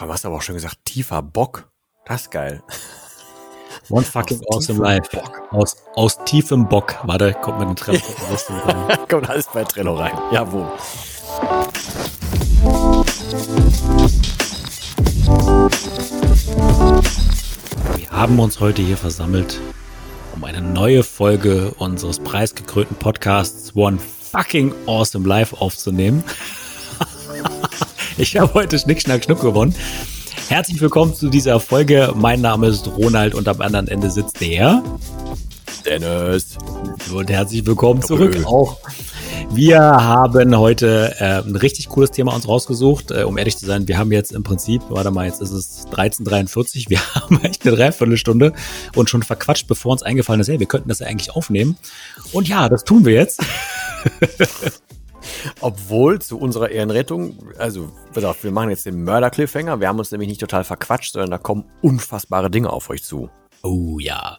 Du hast aber auch schon gesagt, tiefer Bock. Das ist geil. One fucking aus awesome life. Bock. Aus, aus tiefem Bock. Warte, kommt mit dem Trello rein. kommt alles bei Trello rein. Jawohl. Wir haben uns heute hier versammelt, um eine neue Folge unseres preisgekrönten Podcasts One Fucking Awesome Life aufzunehmen. Ich habe heute Schnick, Schnack, Schnuck gewonnen. Herzlich willkommen zu dieser Folge. Mein Name ist Ronald und am anderen Ende sitzt der Dennis. Und herzlich willkommen zurück auch. Wir haben heute äh, ein richtig cooles Thema uns rausgesucht. Äh, um ehrlich zu sein, wir haben jetzt im Prinzip, warte mal, jetzt ist es 13.43 Wir haben echt eine Dreiviertelstunde und schon verquatscht, bevor uns eingefallen ist, hey, wir könnten das ja eigentlich aufnehmen. Und ja, das tun wir jetzt. Obwohl zu unserer Ehrenrettung, also pass auf, wir machen jetzt den Mörder-Cliffhanger. Wir haben uns nämlich nicht total verquatscht, sondern da kommen unfassbare Dinge auf euch zu. Oh ja.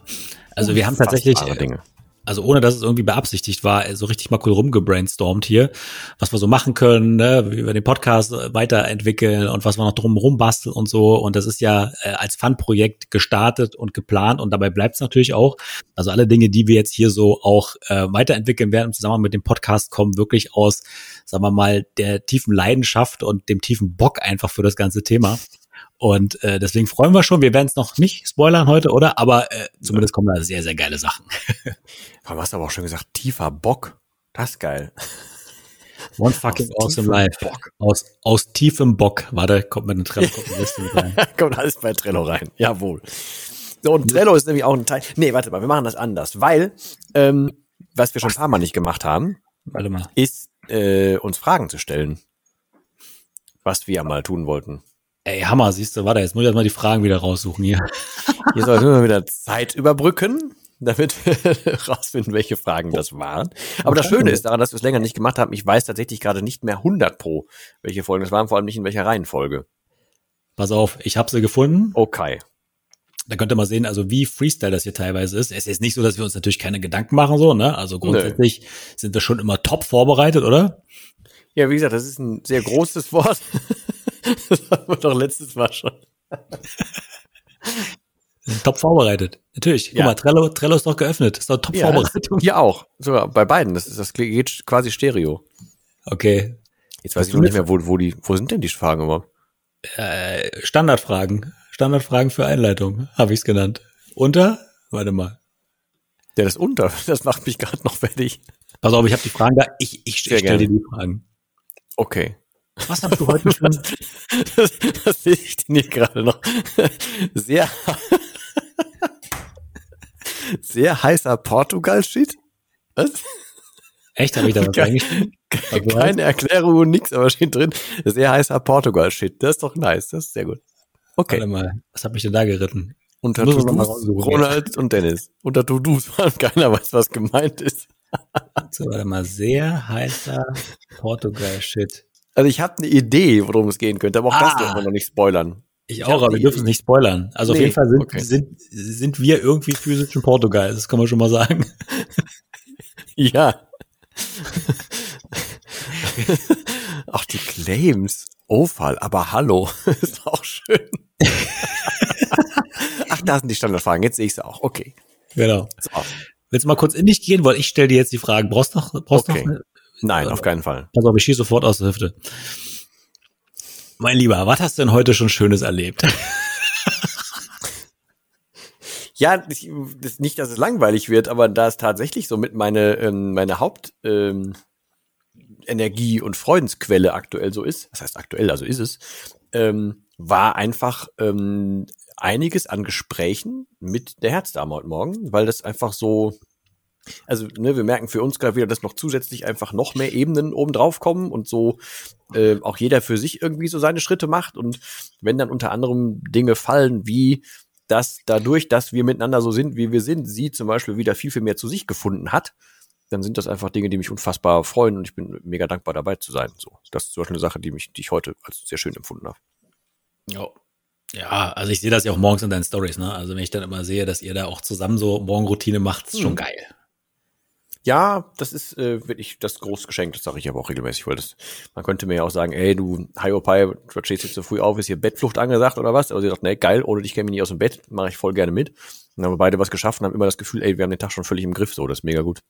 Also wir haben tatsächlich, Dinge also ohne dass es irgendwie beabsichtigt war, so richtig mal cool rumgebrainstormt hier, was wir so machen können, ne, wie wir den Podcast weiterentwickeln und was wir noch drum basteln und so. Und das ist ja äh, als Fun-Projekt gestartet und geplant und dabei bleibt es natürlich auch. Also alle Dinge, die wir jetzt hier so auch äh, weiterentwickeln werden im Zusammenhang mit dem Podcast, kommen wirklich aus, sagen wir mal, der tiefen Leidenschaft und dem tiefen Bock einfach für das ganze Thema. Und äh, deswegen freuen wir schon. Wir werden es noch nicht spoilern heute, oder? Aber äh, zumindest kommen da sehr, sehr geile Sachen. Du hast aber auch schon gesagt, tiefer Bock. Das ist geil. One fucking aus awesome life. Bock. Aus, aus tiefem Bock. Warte, kommt mit einem Trello mit rein. kommt alles bei Trello rein. Jawohl. So, und Trello ist nämlich auch ein Teil. Nee, warte mal, wir machen das anders, weil, ähm, was wir schon ein paar Mal nicht gemacht haben, warte mal. ist, äh, uns Fragen zu stellen. Was wir mal tun wollten. Ey, Hammer, siehst du, warte, jetzt muss ich erstmal die Fragen wieder raussuchen hier. Hier sollten wir wieder Zeit überbrücken, damit wir rausfinden, welche Fragen das waren. Aber das Schöne ist daran, dass wir es länger nicht gemacht haben, ich weiß tatsächlich gerade nicht mehr 100 pro, welche Folgen das waren, vor allem nicht in welcher Reihenfolge. Pass auf, ich habe sie gefunden. Okay. Da könnt ihr mal sehen, also wie Freestyle das hier teilweise ist. Es ist nicht so, dass wir uns natürlich keine Gedanken machen, so, ne? Also grundsätzlich Nö. sind wir schon immer top vorbereitet, oder? Ja, wie gesagt, das ist ein sehr großes Wort. das haben wir doch letztes Mal schon. top vorbereitet. Natürlich. Guck ja. mal, Trello, Trello ist doch geöffnet. Ist doch top ja, Vorbereitung. Hier auch. Sogar bei beiden. Das, ist, das geht quasi Stereo. Okay. Jetzt weiß ich noch nicht mehr, wo, wo die, wo sind denn die Fragen überhaupt? Äh, Standardfragen. Standardfragen für Einleitung, habe ich es genannt. Unter? Warte mal. Ja, das unter, das macht mich gerade noch fertig. Pass auf, ich habe die Fragen da. Ich, ich, ich stelle dir die Fragen. Okay. Was hast du heute schon? das, das sehe ich dir gerade noch. Sehr, sehr heißer Portugal-Shit. Was? Echt? Habe ich da was reingeschrieben? Keine Erklärung und nix, aber steht drin. Sehr heißer Portugal-Shit. Das ist doch nice. Das ist sehr gut. Okay. Warte mal. Was habe ich denn da geritten? Unter To-Dos, Ronald und Dennis. Unter To-Dos, keiner weiß, was gemeint ist. so, warte mal. Sehr heißer Portugal-Shit. Also ich habe eine Idee, worum es gehen könnte, aber auch ah, das dürfen wir noch nicht spoilern. Ich, ich auch, aber wir dürfen es nicht spoilern. Also nee, auf jeden Fall sind, okay. sind, sind wir irgendwie physisch in Portugal, das kann man schon mal sagen. ja. Ach, die Claims. Fall, aber hallo. ist auch schön. Ach, da sind die Standardfragen. Jetzt sehe ich sie auch. Okay. Genau. So. Willst du mal kurz in dich gehen? Weil ich stelle dir jetzt die Fragen. Brauchst du noch, brauchst okay. noch Nein, auf keinen Fall. Also ich schieße sofort aus der Hüfte. Mein Lieber, was hast du denn heute schon Schönes erlebt? ja, nicht, dass es langweilig wird, aber da es tatsächlich so mit meine, ähm, meine Haupt ähm, Energie und Freudensquelle aktuell so ist, das heißt aktuell, also ist es, ähm, war einfach ähm, einiges an Gesprächen mit der Herzdame heute Morgen, weil das einfach so also ne, wir merken für uns gerade wieder, dass noch zusätzlich einfach noch mehr Ebenen oben drauf kommen und so äh, auch jeder für sich irgendwie so seine Schritte macht. Und wenn dann unter anderem Dinge fallen, wie dass dadurch, dass wir miteinander so sind, wie wir sind, sie zum Beispiel wieder viel, viel mehr zu sich gefunden hat, dann sind das einfach Dinge, die mich unfassbar freuen und ich bin mega dankbar dabei zu sein. So, das ist zum Beispiel eine Sache, die mich, die ich heute als sehr schön empfunden habe. Ja, ja, also ich sehe das ja auch morgens in deinen Stories, ne? Also wenn ich dann immer sehe, dass ihr da auch zusammen so Morgenroutine macht, ist schon hm. geil. Ja, das ist äh, wirklich das große Geschenk, das sage ich aber auch regelmäßig, weil das, man könnte mir ja auch sagen, ey, du, Hiopai, du stehst jetzt so früh auf, ist hier Bettflucht angesagt oder was? Aber sie sagt, nee, geil, ohne dich käme ich nicht aus dem Bett, mache ich voll gerne mit. Und dann haben wir beide was geschafft und haben immer das Gefühl, ey, wir haben den Tag schon völlig im Griff, so, das ist mega gut.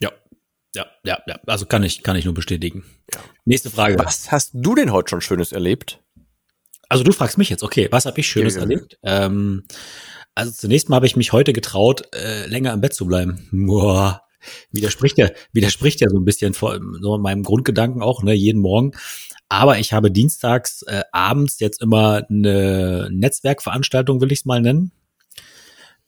Ja. Ja, ja, ja. Also kann ich, kann ich nur bestätigen. Ja. Nächste Frage. Was hast du denn heute schon Schönes erlebt? Also du fragst mich jetzt, okay, was habe ich Schönes ja, erlebt? Ähm, also zunächst mal habe ich mich heute getraut, äh, länger im Bett zu bleiben. Boah widerspricht ja, widerspricht ja so ein bisschen vor so meinem Grundgedanken auch, ne, jeden Morgen. Aber ich habe dienstags äh, abends jetzt immer eine Netzwerkveranstaltung, will ich es mal nennen.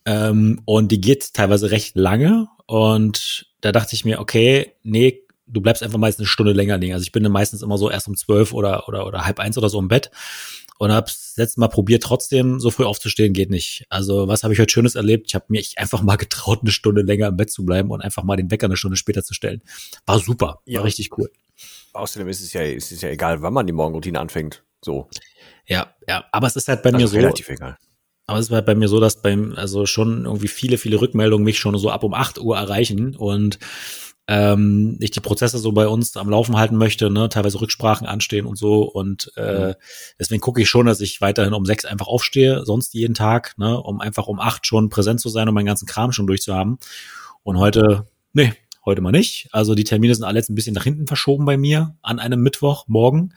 Ähm, und die geht teilweise recht lange. Und da dachte ich mir, okay, nee, du bleibst einfach meistens eine Stunde länger liegen. Also ich bin dann meistens immer so erst um zwölf oder, oder, oder halb eins oder so im Bett und habe letztes Mal probiert, trotzdem so früh aufzustehen, geht nicht. Also was habe ich heute Schönes erlebt? Ich habe mir einfach mal getraut, eine Stunde länger im Bett zu bleiben und einfach mal den Wecker eine Stunde später zu stellen. War super, war ja. richtig cool. Außerdem ist es ja, ist es ja egal, wann man die Morgenroutine anfängt. So. Ja, ja, aber es ist halt bei also mir so. Relativ egal. Aber es war halt bei mir so, dass beim, also schon irgendwie viele, viele Rückmeldungen mich schon so ab um 8 Uhr erreichen und ähm, ich die Prozesse so bei uns am Laufen halten möchte, ne, teilweise Rücksprachen anstehen und so. Und äh, deswegen gucke ich schon, dass ich weiterhin um sechs einfach aufstehe, sonst jeden Tag, ne, um einfach um acht schon präsent zu sein und meinen ganzen Kram schon durchzuhaben. Und heute, nee, heute mal nicht. Also die Termine sind alle jetzt ein bisschen nach hinten verschoben bei mir an einem Mittwoch morgen.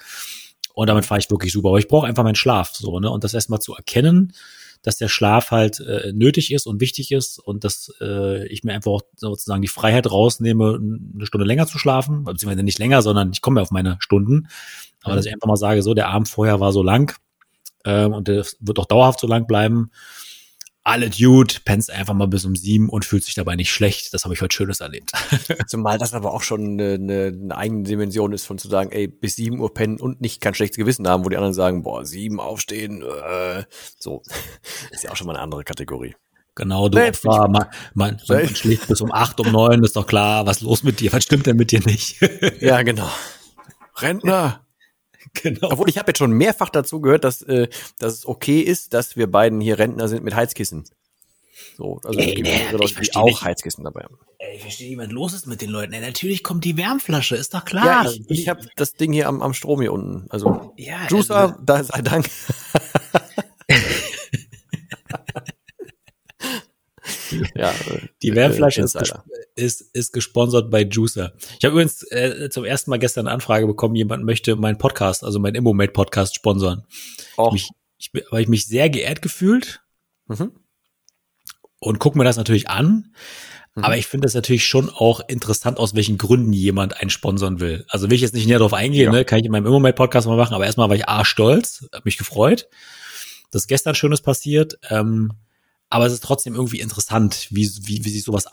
Und damit fahre ich wirklich super. Aber ich brauche einfach meinen Schlaf, so, ne? Und das erstmal zu erkennen, dass der Schlaf halt äh, nötig ist und wichtig ist und dass äh, ich mir einfach auch sozusagen die Freiheit rausnehme, eine Stunde länger zu schlafen, beziehungsweise nicht länger, sondern ich komme ja auf meine Stunden. Aber mhm. dass ich einfach mal sage, so, der Abend vorher war so lang ähm, und der wird auch dauerhaft so lang bleiben alle Dude, pennst einfach mal bis um sieben und fühlt sich dabei nicht schlecht. Das habe ich heute Schönes erlebt. Zumal das aber auch schon eine, eine, eine eigene Dimension ist, von zu sagen, ey, bis sieben Uhr pennen und nicht kein schlechtes Gewissen haben, wo die anderen sagen, boah, sieben aufstehen, äh, so. Ist ja auch schon mal eine andere Kategorie. Genau, du nee, Opfer, man, man, man schläft bis um acht, um neun, ist doch klar, was los mit dir, was stimmt denn mit dir nicht? ja, genau. Rentner. Genau. Obwohl ich habe jetzt schon mehrfach dazu gehört, dass, äh, dass es okay ist, dass wir beiden hier Rentner sind mit Heizkissen. So, also Ey, nee, Leute, die auch nicht. Heizkissen dabei haben. Ey, ich verstehe nicht, was los ist mit den Leuten. Ey, natürlich kommt die Wärmflasche, ist doch klar. Ja, ich, ich habe das Ding hier am, am Strom hier unten. Also ja, Juicer, also, da sei Dank. ja, die Wärmflasche ist, ist, ist gesponsert bei Juicer. Ich habe übrigens äh, zum ersten Mal gestern eine Anfrage bekommen, jemand möchte meinen Podcast, also meinen Immomate Podcast sponsern. Oh. Ich, ich, habe ich mich sehr geehrt gefühlt mhm. und guck mir das natürlich an. Mhm. Aber ich finde das natürlich schon auch interessant, aus welchen Gründen jemand einen sponsern will. Also will ich jetzt nicht näher darauf eingehen, ja. ne? kann ich in meinem Immomate Podcast mal machen, aber erstmal war ich A, stolz, habe mich gefreut. Das ist gestern Schönes passiert. Ähm, aber es ist trotzdem irgendwie interessant, wie, wie, wie sich sowas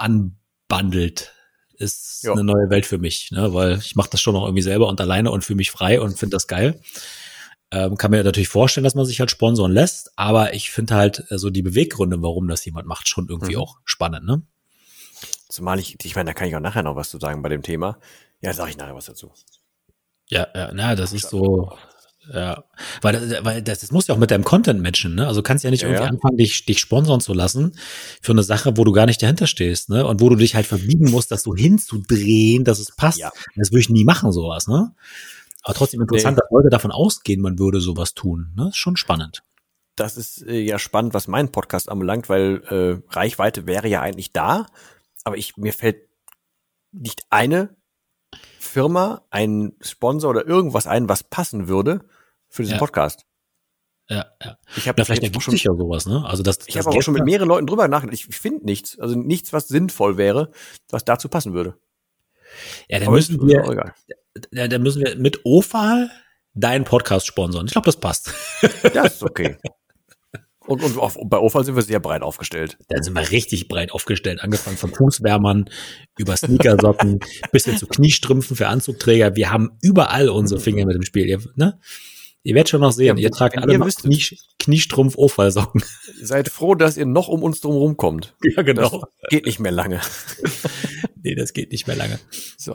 anbandelt. Ist jo. eine neue Welt für mich, ne? weil ich mache das schon noch irgendwie selber und alleine und fühle mich frei und finde das geil. Ähm, kann mir natürlich vorstellen, dass man sich halt sponsoren lässt, aber ich finde halt äh, so also die Beweggründe, warum das jemand macht, schon irgendwie mhm. auch spannend, ne? Zumal ich, ich meine, da kann ich auch nachher noch was zu sagen bei dem Thema. Ja, sage ich nachher was dazu. Ja, ja, na, das ist so, ja, weil, weil das, das muss ja auch mit deinem Content matchen, ne? Also kannst ja nicht ja, irgendwie ja. anfangen, dich, dich sponsern zu lassen für eine Sache, wo du gar nicht dahinter stehst, ne? Und wo du dich halt verbiegen musst, das so hinzudrehen, dass es passt. Ja. Das würde ich nie machen, sowas, ne? Aber trotzdem interessant, nee. dass Leute davon ausgehen, man würde sowas tun, ne? Ist schon spannend. Das ist äh, ja spannend, was meinen Podcast anbelangt, weil äh, Reichweite wäre ja eigentlich da, aber ich mir fällt nicht eine Firma, ein Sponsor oder irgendwas ein, was passen würde für diesen ja. Podcast. Ja, ja. Ich habe vielleicht ergibt schon, sich ja sowas, ne? Also das. Ich habe auch schon mit mehreren Leuten drüber nachgedacht. Ich finde nichts, also nichts, was sinnvoll wäre, was dazu passen würde. Ja, dann müssen wir, ja, dann müssen wir mit OFAL deinen Podcast sponsern. Ich glaube, das passt. Das ist okay. Und, und auf, bei OFAL sind wir sehr breit aufgestellt. Da sind wir richtig breit aufgestellt, angefangen von Fußwärmern über Sneakersocken bis hin zu Kniestrümpfen für Anzugträger. Wir haben überall unsere Finger mit dem Spiel. Ne? Ihr werdet schon noch sehen, ja, ihr tragt alle noch Knie, Kniestrumpf Ofallsocken. Seid froh, dass ihr noch um uns drum rumkommt. Ja, genau. Das geht nicht mehr lange. nee, das geht nicht mehr lange. So.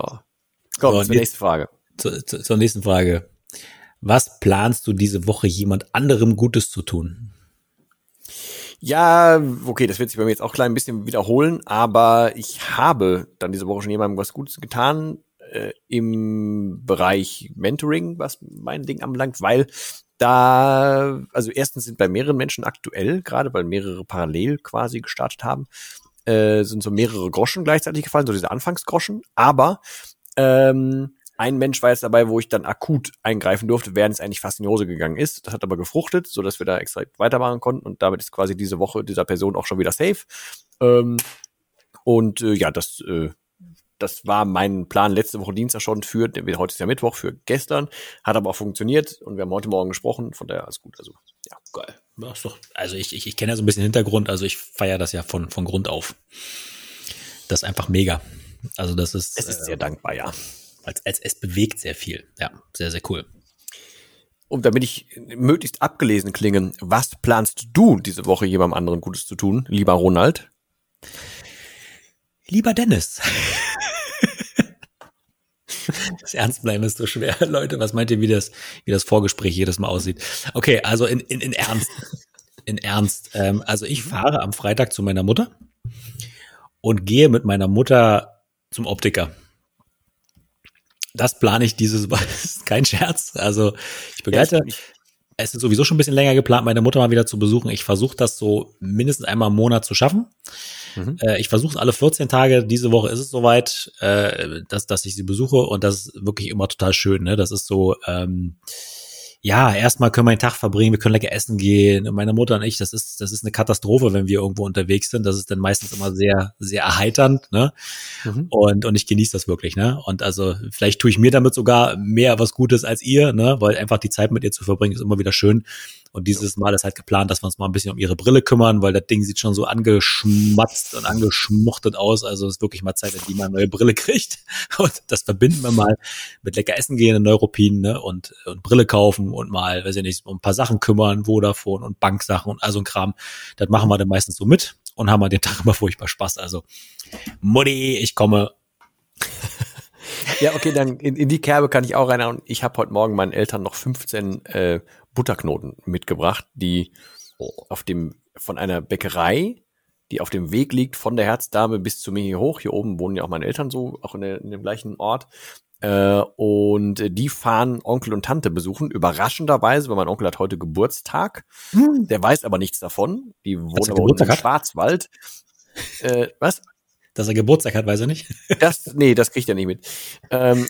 Komm, so, zur nächsten Frage. Zur, zur, zur nächsten Frage. Was planst du diese Woche jemand anderem Gutes zu tun? Ja, okay, das wird sich bei mir jetzt auch klein ein bisschen wiederholen, aber ich habe dann diese Woche schon jemandem was Gutes getan äh, im Bereich Mentoring, was mein Ding anbelangt, weil da, also erstens sind bei mehreren Menschen aktuell, gerade weil mehrere parallel quasi gestartet haben, äh, sind so mehrere Groschen gleichzeitig gefallen, so diese Anfangsgroschen, aber ähm, ein Mensch war jetzt dabei, wo ich dann akut eingreifen durfte, während es eigentlich fast in die Hose gegangen ist. Das hat aber gefruchtet, so dass wir da extra weitermachen konnten und damit ist quasi diese Woche dieser Person auch schon wieder safe. Ähm, und äh, ja, das, äh, das war mein Plan letzte Woche Dienstag schon für, heute ist ja Mittwoch, für gestern, hat aber auch funktioniert und wir haben heute Morgen gesprochen, von daher alles gut. Also, ja. Geil. Ja, doch, also ich, ich, ich kenne ja so ein bisschen Hintergrund, also ich feiere das ja von, von Grund auf. Das ist einfach mega. Also das ist. Es ist äh, sehr dankbar, ja als, als es bewegt sehr viel. Ja, sehr, sehr cool. Und damit ich möglichst abgelesen klinge, was planst du diese Woche jemandem anderen Gutes zu tun, lieber Ronald? Lieber Dennis. das Ernstbleiben ist so schwer. Leute, was meint ihr, wie das, wie das Vorgespräch jedes Mal aussieht? Okay, also in, in, in Ernst. In Ernst. Ähm, also ich fahre am Freitag zu meiner Mutter und gehe mit meiner Mutter zum Optiker das plane ich dieses Mal. ist kein Scherz. Also ich begleite. Ja, es ist sowieso schon ein bisschen länger geplant, meine Mutter mal wieder zu besuchen. Ich versuche das so mindestens einmal im Monat zu schaffen. Mhm. Äh, ich versuche es alle 14 Tage. Diese Woche ist es soweit, äh, dass, dass ich sie besuche und das ist wirklich immer total schön. Ne? Das ist so, ähm, ja, erstmal können wir einen Tag verbringen, wir können lecker essen gehen. meine Mutter und ich, das ist, das ist eine Katastrophe, wenn wir irgendwo unterwegs sind. Das ist dann meistens immer sehr, sehr erheiternd, ne? Mhm. Und, und ich genieße das wirklich, ne? Und also vielleicht tue ich mir damit sogar mehr was Gutes als ihr, ne? Weil einfach die Zeit mit ihr zu verbringen ist immer wieder schön. Und dieses Mal ist halt geplant, dass wir uns mal ein bisschen um ihre Brille kümmern, weil das Ding sieht schon so angeschmatzt und angeschmuchtet aus. Also es ist wirklich mal Zeit, dass die mal eine neue Brille kriegt. Und das verbinden wir mal mit lecker essen gehen in Neuropin ne? und, und Brille kaufen und mal, weiß ich nicht, um ein paar Sachen kümmern, Vodafone und Banksachen und also ein Kram. Das machen wir dann meistens so mit und haben wir den Tag immer furchtbar Spaß. Also Mutti, ich komme. ja, okay, dann in, in die Kerbe kann ich auch reinhauen. Ich habe heute Morgen meinen Eltern noch 15 äh, Butterknoten mitgebracht, die auf dem von einer Bäckerei, die auf dem Weg liegt von der Herzdame bis zu mir hier hoch. Hier oben wohnen ja auch meine Eltern so, auch in, der, in dem gleichen Ort. Äh, und die fahren Onkel und Tante besuchen, überraschenderweise, weil mein Onkel hat heute Geburtstag. Hm. Der weiß aber nichts davon. Die wohnen aber im Schwarzwald. Äh, was? dass er Geburtstag hat, weiß er nicht. Das, nee, das kriegt er nicht mit. Ähm,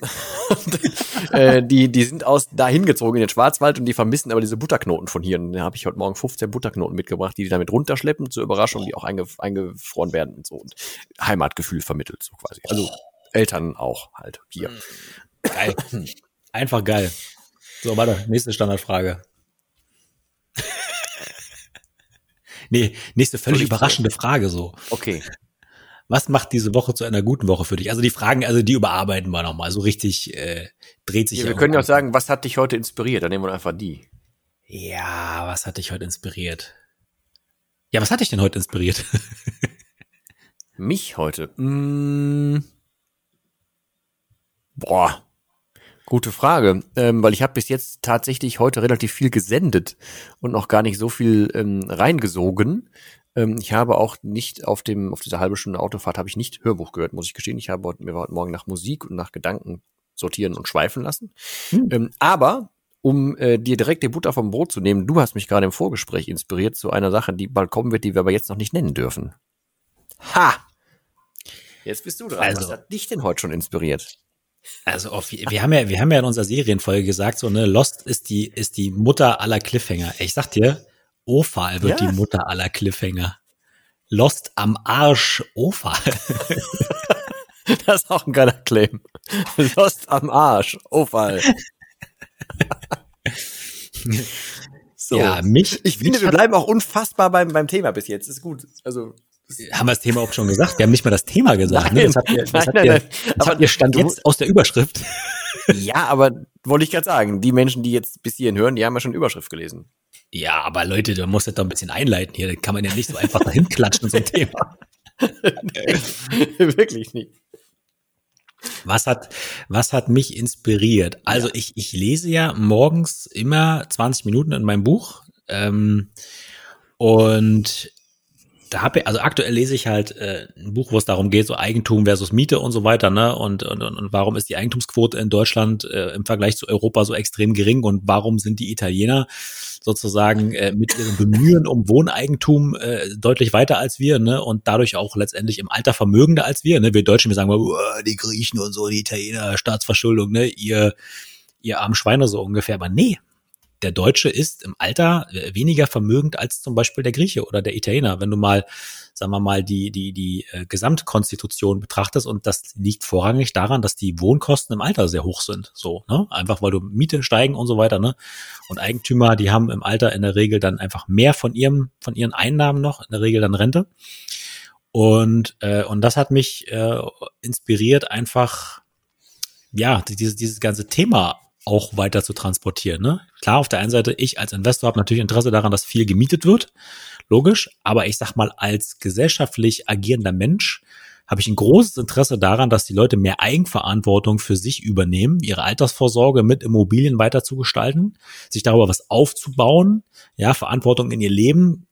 äh, die, die sind aus dahin gezogen in den Schwarzwald und die vermissen aber diese Butterknoten von hier. Und da habe ich heute Morgen 15 Butterknoten mitgebracht, die die damit runterschleppen, zur Überraschung, die auch einge, eingefroren werden und so und Heimatgefühl vermittelt, so quasi. Also Eltern auch halt hier. Geil. Einfach geil. So, warte, nächste Standardfrage. nee, nächste völlig überraschende Frage so. Okay was macht diese Woche zu einer guten Woche für dich? Also die Fragen, also die überarbeiten wir nochmal. So richtig äh, dreht sich. Ja, wir können ja auch sagen, was hat dich heute inspiriert? Dann nehmen wir einfach die. Ja, was hat dich heute inspiriert? Ja, was hat dich denn heute inspiriert? Mich heute? Mmh. Boah, gute Frage, ähm, weil ich habe bis jetzt tatsächlich heute relativ viel gesendet und noch gar nicht so viel ähm, reingesogen. Ähm, ich habe auch nicht auf dem, auf dieser halbe Stunde Autofahrt habe ich nicht Hörbuch gehört, muss ich gestehen. Ich habe mir heute Morgen nach Musik und nach Gedanken sortieren und schweifen lassen. Hm. Ähm, aber um äh, dir direkt die Butter vom Brot zu nehmen, du hast mich gerade im Vorgespräch inspiriert zu einer Sache, die bald kommen wird, die wir aber jetzt noch nicht nennen dürfen. Ha! Jetzt bist du dran. Also, Was hat dich denn heute schon inspiriert? Also auf, wir haben ja, wir haben ja in unserer Serienfolge gesagt, so ne, Lost ist die ist die Mutter aller Cliffhanger. Ich sag dir, Ophal wird ja. die Mutter aller Cliffhanger. Lost am Arsch Ophal. das ist auch ein geiler Claim. Lost am Arsch Ophal. so. Ja, mich. Ich finde, mich wir bleiben auch unfassbar beim, beim Thema bis jetzt. Ist gut. Also. Haben wir das Thema auch schon gesagt? Wir haben nicht mal das Thema gesagt. Ne? Nein, ne? Das habt ihr, das nein, habt nein, ihr. Das habt ihr stand jetzt aus der Überschrift. Ja, aber wollte ich gerade sagen, die Menschen, die jetzt bis hierhin hören, die haben ja schon Überschrift gelesen. Ja, aber Leute, da muss das doch ein bisschen einleiten hier. Da kann man ja nicht so einfach dahin klatschen, so ein Thema. Wirklich nicht. Was hat, was hat mich inspiriert? Also ja. ich, ich lese ja morgens immer 20 Minuten in meinem Buch. Ähm, und da habe ich, also aktuell lese ich halt äh, ein Buch, wo es darum geht, so Eigentum versus Miete und so weiter, ne? Und, und, und warum ist die Eigentumsquote in Deutschland äh, im Vergleich zu Europa so extrem gering und warum sind die Italiener sozusagen äh, mit ihrem Bemühen um Wohneigentum äh, deutlich weiter als wir, ne? Und dadurch auch letztendlich im Alter vermögender als wir, ne? Wir Deutschen, wir sagen mal, die Griechen und so, die Italiener, Staatsverschuldung, ne? Ihr, ihr armen Schweine so ungefähr. Aber nee, der Deutsche ist im Alter äh, weniger vermögend als zum Beispiel der Grieche oder der Italiener. Wenn du mal, sagen wir mal, die, die, die äh, Gesamtkonstitution betrachtest und das liegt vorrangig daran, dass die Wohnkosten im Alter sehr hoch sind. So, ne? Einfach weil du Mieten steigen und so weiter, ne? Und Eigentümer, die haben im Alter in der Regel dann einfach mehr von ihrem, von ihren Einnahmen noch, in der Regel dann Rente. Und, äh, und das hat mich äh, inspiriert, einfach ja, dieses, dieses ganze Thema auch weiter zu transportieren. Ne? Klar, auf der einen Seite, ich als Investor habe natürlich Interesse daran, dass viel gemietet wird, logisch, aber ich sag mal, als gesellschaftlich agierender Mensch habe ich ein großes Interesse daran, dass die Leute mehr Eigenverantwortung für sich übernehmen, ihre Altersvorsorge mit Immobilien weiter zu gestalten, sich darüber was aufzubauen, ja, Verantwortung in ihr Leben,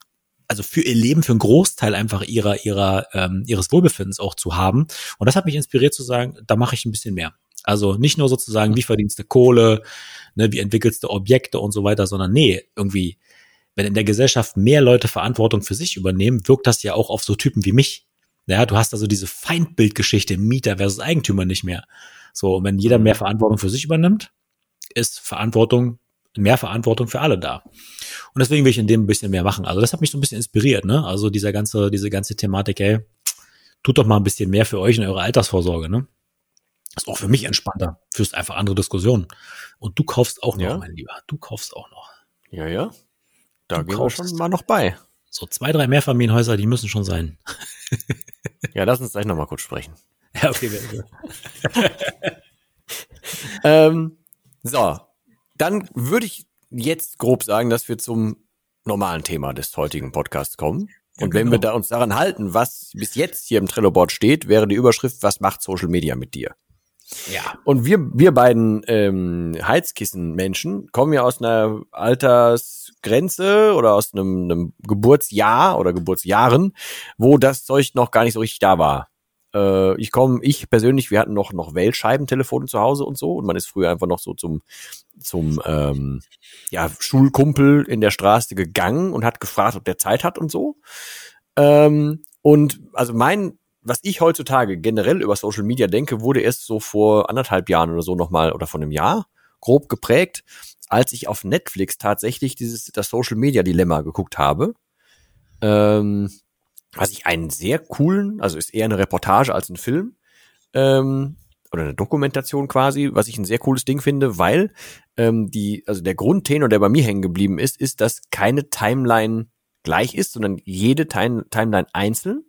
also für ihr Leben, für einen Großteil einfach ihrer, ihrer, ähm, ihres Wohlbefindens auch zu haben. Und das hat mich inspiriert zu sagen, da mache ich ein bisschen mehr. Also nicht nur sozusagen, wie verdienst du Kohle, ne, wie entwickelst du Objekte und so weiter, sondern nee, irgendwie, wenn in der Gesellschaft mehr Leute Verantwortung für sich übernehmen, wirkt das ja auch auf so Typen wie mich. Ja, du hast also diese Feindbildgeschichte Mieter versus Eigentümer nicht mehr. So, und wenn jeder mehr mhm. Verantwortung für sich übernimmt, ist Verantwortung, mehr Verantwortung für alle da. Und deswegen will ich in dem ein bisschen mehr machen. Also das hat mich so ein bisschen inspiriert, ne? Also dieser ganze, diese ganze Thematik, ey, tut doch mal ein bisschen mehr für euch in eurer Altersvorsorge, ne? Ist auch für mich entspannter. Führst einfach andere Diskussionen. Und du kaufst auch noch, ja. mein Lieber. Du kaufst auch noch. Ja, ja. Da du gehen wir schon mal noch bei. So zwei, drei Mehrfamilienhäuser, die müssen schon sein. ja, lass uns gleich noch mal kurz sprechen. Ja, okay. ähm, so, dann würde ich jetzt grob sagen, dass wir zum normalen Thema des heutigen Podcasts kommen. Und ja, wenn wir genau. da uns daran halten, was bis jetzt hier im Trello-Board steht, wäre die Überschrift, was macht Social Media mit dir? Ja. Und wir, wir beiden ähm, Heizkissen-Menschen kommen ja aus einer Altersgrenze oder aus einem, einem Geburtsjahr oder Geburtsjahren, wo das Zeug noch gar nicht so richtig da war. Äh, ich komme, ich persönlich, wir hatten noch noch Wählscheibentelefone zu Hause und so und man ist früher einfach noch so zum zum ähm, ja Schulkumpel in der Straße gegangen und hat gefragt, ob der Zeit hat und so. Ähm, und also mein was ich heutzutage generell über Social Media denke, wurde erst so vor anderthalb Jahren oder so nochmal oder vor einem Jahr grob geprägt, als ich auf Netflix tatsächlich dieses das Social Media Dilemma geguckt habe. Ähm, was ich einen sehr coolen, also ist eher eine Reportage als ein Film ähm, oder eine Dokumentation quasi, was ich ein sehr cooles Ding finde, weil ähm, die, also der Grundtenor, der bei mir hängen geblieben ist, ist, dass keine Timeline gleich ist, sondern jede Time Timeline einzeln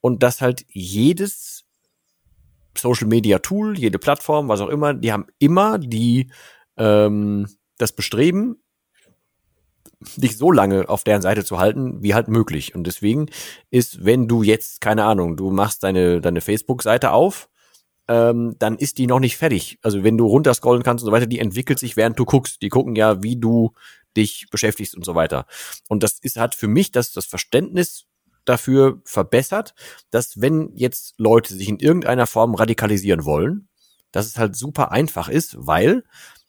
und dass halt jedes Social Media Tool, jede Plattform, was auch immer, die haben immer die ähm, das Bestreben, dich so lange auf deren Seite zu halten, wie halt möglich. Und deswegen ist, wenn du jetzt, keine Ahnung, du machst deine, deine Facebook-Seite auf, ähm, dann ist die noch nicht fertig. Also wenn du runterscrollen kannst und so weiter, die entwickelt sich, während du guckst. Die gucken ja, wie du dich beschäftigst und so weiter. Und das ist, hat für mich das, das Verständnis dafür verbessert, dass wenn jetzt Leute sich in irgendeiner Form radikalisieren wollen, dass es halt super einfach ist, weil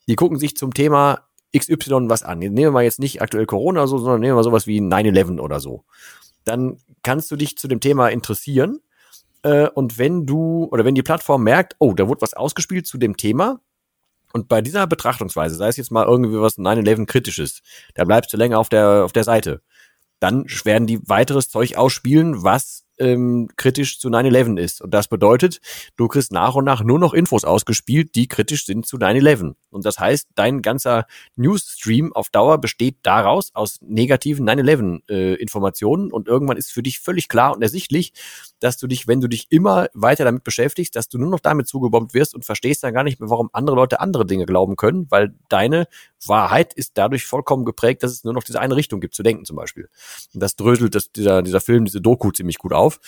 die gucken sich zum Thema XY was an. Nehmen wir mal jetzt nicht aktuell Corona oder so, sondern nehmen wir mal sowas wie 9-11 oder so. Dann kannst du dich zu dem Thema interessieren. Äh, und wenn du, oder wenn die Plattform merkt, oh, da wurde was ausgespielt zu dem Thema, und bei dieser Betrachtungsweise, sei es jetzt mal irgendwie was 9-11 kritisches, da bleibst du länger auf der, auf der Seite dann werden die weiteres Zeug ausspielen, was ähm, kritisch zu 9-11 ist. Und das bedeutet, du kriegst nach und nach nur noch Infos ausgespielt, die kritisch sind zu 9-11. Und das heißt, dein ganzer Newsstream auf Dauer besteht daraus aus negativen 9-11-Informationen. Äh, und irgendwann ist für dich völlig klar und ersichtlich, dass du dich, wenn du dich immer weiter damit beschäftigst, dass du nur noch damit zugebombt wirst und verstehst dann gar nicht mehr, warum andere Leute andere Dinge glauben können, weil deine Wahrheit ist dadurch vollkommen geprägt, dass es nur noch diese eine Richtung gibt, zu denken zum Beispiel. Und das dröselt das, dieser, dieser Film, diese Doku ziemlich gut auf.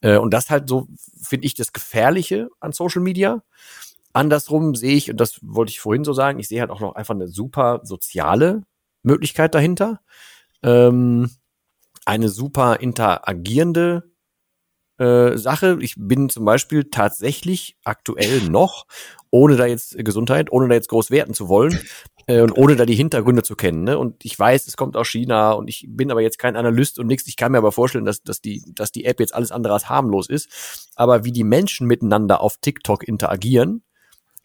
Äh, und das halt so, finde ich, das Gefährliche an Social Media. Andersrum sehe ich, und das wollte ich vorhin so sagen, ich sehe halt auch noch einfach eine super soziale Möglichkeit dahinter. Ähm, eine super interagierende äh, Sache. Ich bin zum Beispiel tatsächlich aktuell noch, ohne da jetzt Gesundheit, ohne da jetzt groß werten zu wollen, äh, und ohne da die Hintergründe zu kennen. Ne? Und ich weiß, es kommt aus China und ich bin aber jetzt kein Analyst und nichts. Ich kann mir aber vorstellen, dass, dass, die, dass die App jetzt alles andere als harmlos ist. Aber wie die Menschen miteinander auf TikTok interagieren,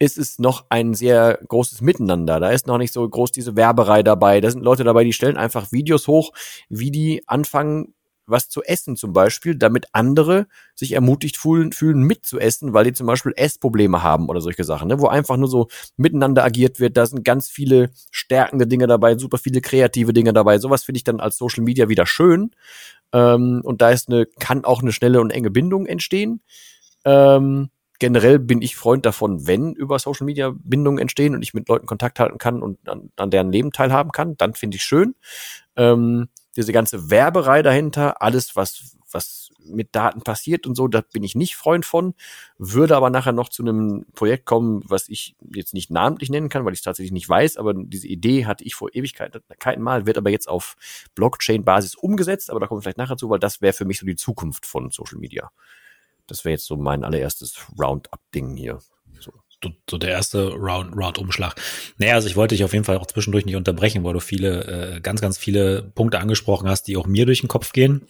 ist es noch ein sehr großes Miteinander. Da ist noch nicht so groß diese Werberei dabei. Da sind Leute dabei, die stellen einfach Videos hoch, wie die anfangen, was zu essen zum Beispiel, damit andere sich ermutigt fühlen, fühlen mitzuessen, weil die zum Beispiel Essprobleme haben oder solche Sachen, ne? wo einfach nur so miteinander agiert wird. Da sind ganz viele stärkende Dinge dabei, super viele kreative Dinge dabei. Sowas finde ich dann als Social Media wieder schön. Ähm, und da ist eine, kann auch eine schnelle und enge Bindung entstehen. Ähm, generell bin ich Freund davon, wenn über Social Media Bindungen entstehen und ich mit Leuten Kontakt halten kann und an, an deren Leben teilhaben kann, dann finde ich schön. Ähm, diese ganze Werberei dahinter, alles, was, was mit Daten passiert und so, da bin ich nicht Freund von, würde aber nachher noch zu einem Projekt kommen, was ich jetzt nicht namentlich nennen kann, weil ich es tatsächlich nicht weiß, aber diese Idee hatte ich vor Ewigkeit kein Mal, wird aber jetzt auf Blockchain-Basis umgesetzt, aber da kommen wir vielleicht nachher zu, weil das wäre für mich so die Zukunft von Social Media. Das wäre jetzt so mein allererstes Roundup-Ding hier. So. So der erste Round, Round-Umschlag. Naja, also ich wollte dich auf jeden Fall auch zwischendurch nicht unterbrechen, weil du viele, äh, ganz, ganz viele Punkte angesprochen hast, die auch mir durch den Kopf gehen.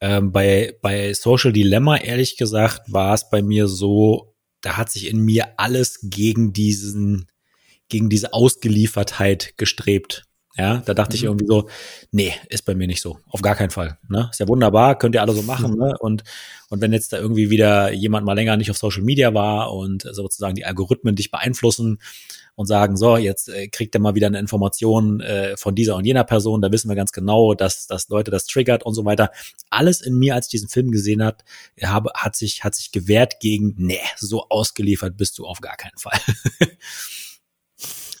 Ähm, bei, bei Social Dilemma, ehrlich gesagt, war es bei mir so, da hat sich in mir alles gegen diesen, gegen diese Ausgeliefertheit gestrebt. Ja, da dachte mhm. ich irgendwie so, nee, ist bei mir nicht so. Auf gar keinen Fall. Ne? Ist ja wunderbar, könnt ihr alle so machen. Mhm. Ne? Und, und wenn jetzt da irgendwie wieder jemand mal länger nicht auf Social Media war und sozusagen die Algorithmen dich beeinflussen und sagen, so, jetzt äh, kriegt er mal wieder eine Information äh, von dieser und jener Person, da wissen wir ganz genau, dass, dass Leute das triggert und so weiter. Alles in mir, als ich diesen Film gesehen hat, habe, hat sich, hat sich gewehrt gegen, nee, so ausgeliefert bist du auf gar keinen Fall.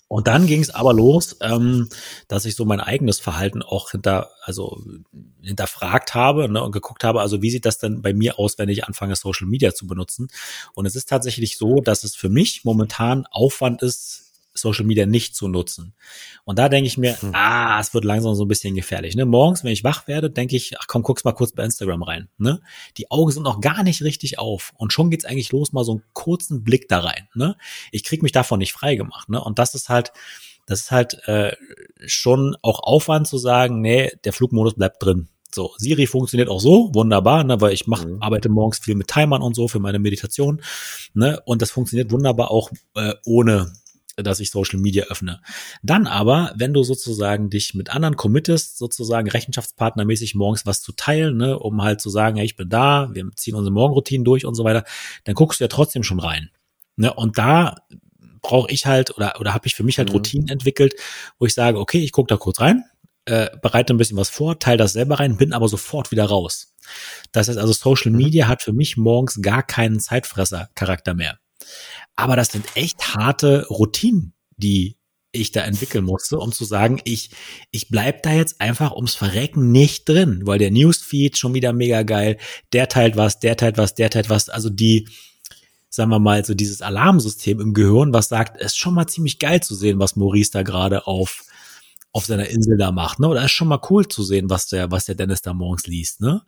Und dann ging es aber los, ähm, dass ich so mein eigenes Verhalten auch hinter, also hinterfragt habe ne, und geguckt habe, also wie sieht das denn bei mir aus, wenn ich anfange, Social Media zu benutzen? Und es ist tatsächlich so, dass es für mich momentan Aufwand ist, Social Media nicht zu nutzen. Und da denke ich mir, hm. ah, es wird langsam so ein bisschen gefährlich. Ne? Morgens, wenn ich wach werde, denke ich, ach komm, guck's mal kurz bei Instagram rein. Ne? Die Augen sind noch gar nicht richtig auf. Und schon geht's eigentlich los, mal so einen kurzen Blick da rein. Ne? Ich krieg mich davon nicht frei gemacht. Ne? Und das ist halt, das ist halt äh, schon auch Aufwand zu sagen, nee, der Flugmodus bleibt drin. So, Siri funktioniert auch so, wunderbar, ne, weil ich mach, mhm. arbeite morgens viel mit Timern und so für meine Meditation. Ne, und das funktioniert wunderbar auch äh, ohne dass ich Social Media öffne. Dann aber, wenn du sozusagen dich mit anderen committest, sozusagen rechenschaftspartnermäßig morgens was zu teilen, ne, um halt zu sagen, ja, ich bin da, wir ziehen unsere Morgenroutinen durch und so weiter, dann guckst du ja trotzdem schon rein. Ne, und da brauche ich halt oder oder habe ich für mich halt mhm. Routinen entwickelt, wo ich sage, okay, ich gucke da kurz rein, äh, bereite ein bisschen was vor, teile das selber rein, bin aber sofort wieder raus. Das heißt also, Social mhm. Media hat für mich morgens gar keinen Zeitfresser-Charakter mehr. Aber das sind echt harte Routinen, die ich da entwickeln musste, um zu sagen, ich, ich bleib da jetzt einfach ums Verrecken nicht drin, weil der Newsfeed schon wieder mega geil, der teilt was, der teilt was, der teilt was, also die, sagen wir mal, so dieses Alarmsystem im Gehirn, was sagt, es ist schon mal ziemlich geil zu sehen, was Maurice da gerade auf auf seiner Insel da macht, ne? Oder ist schon mal cool zu sehen, was der, was der Dennis da morgens liest, ne?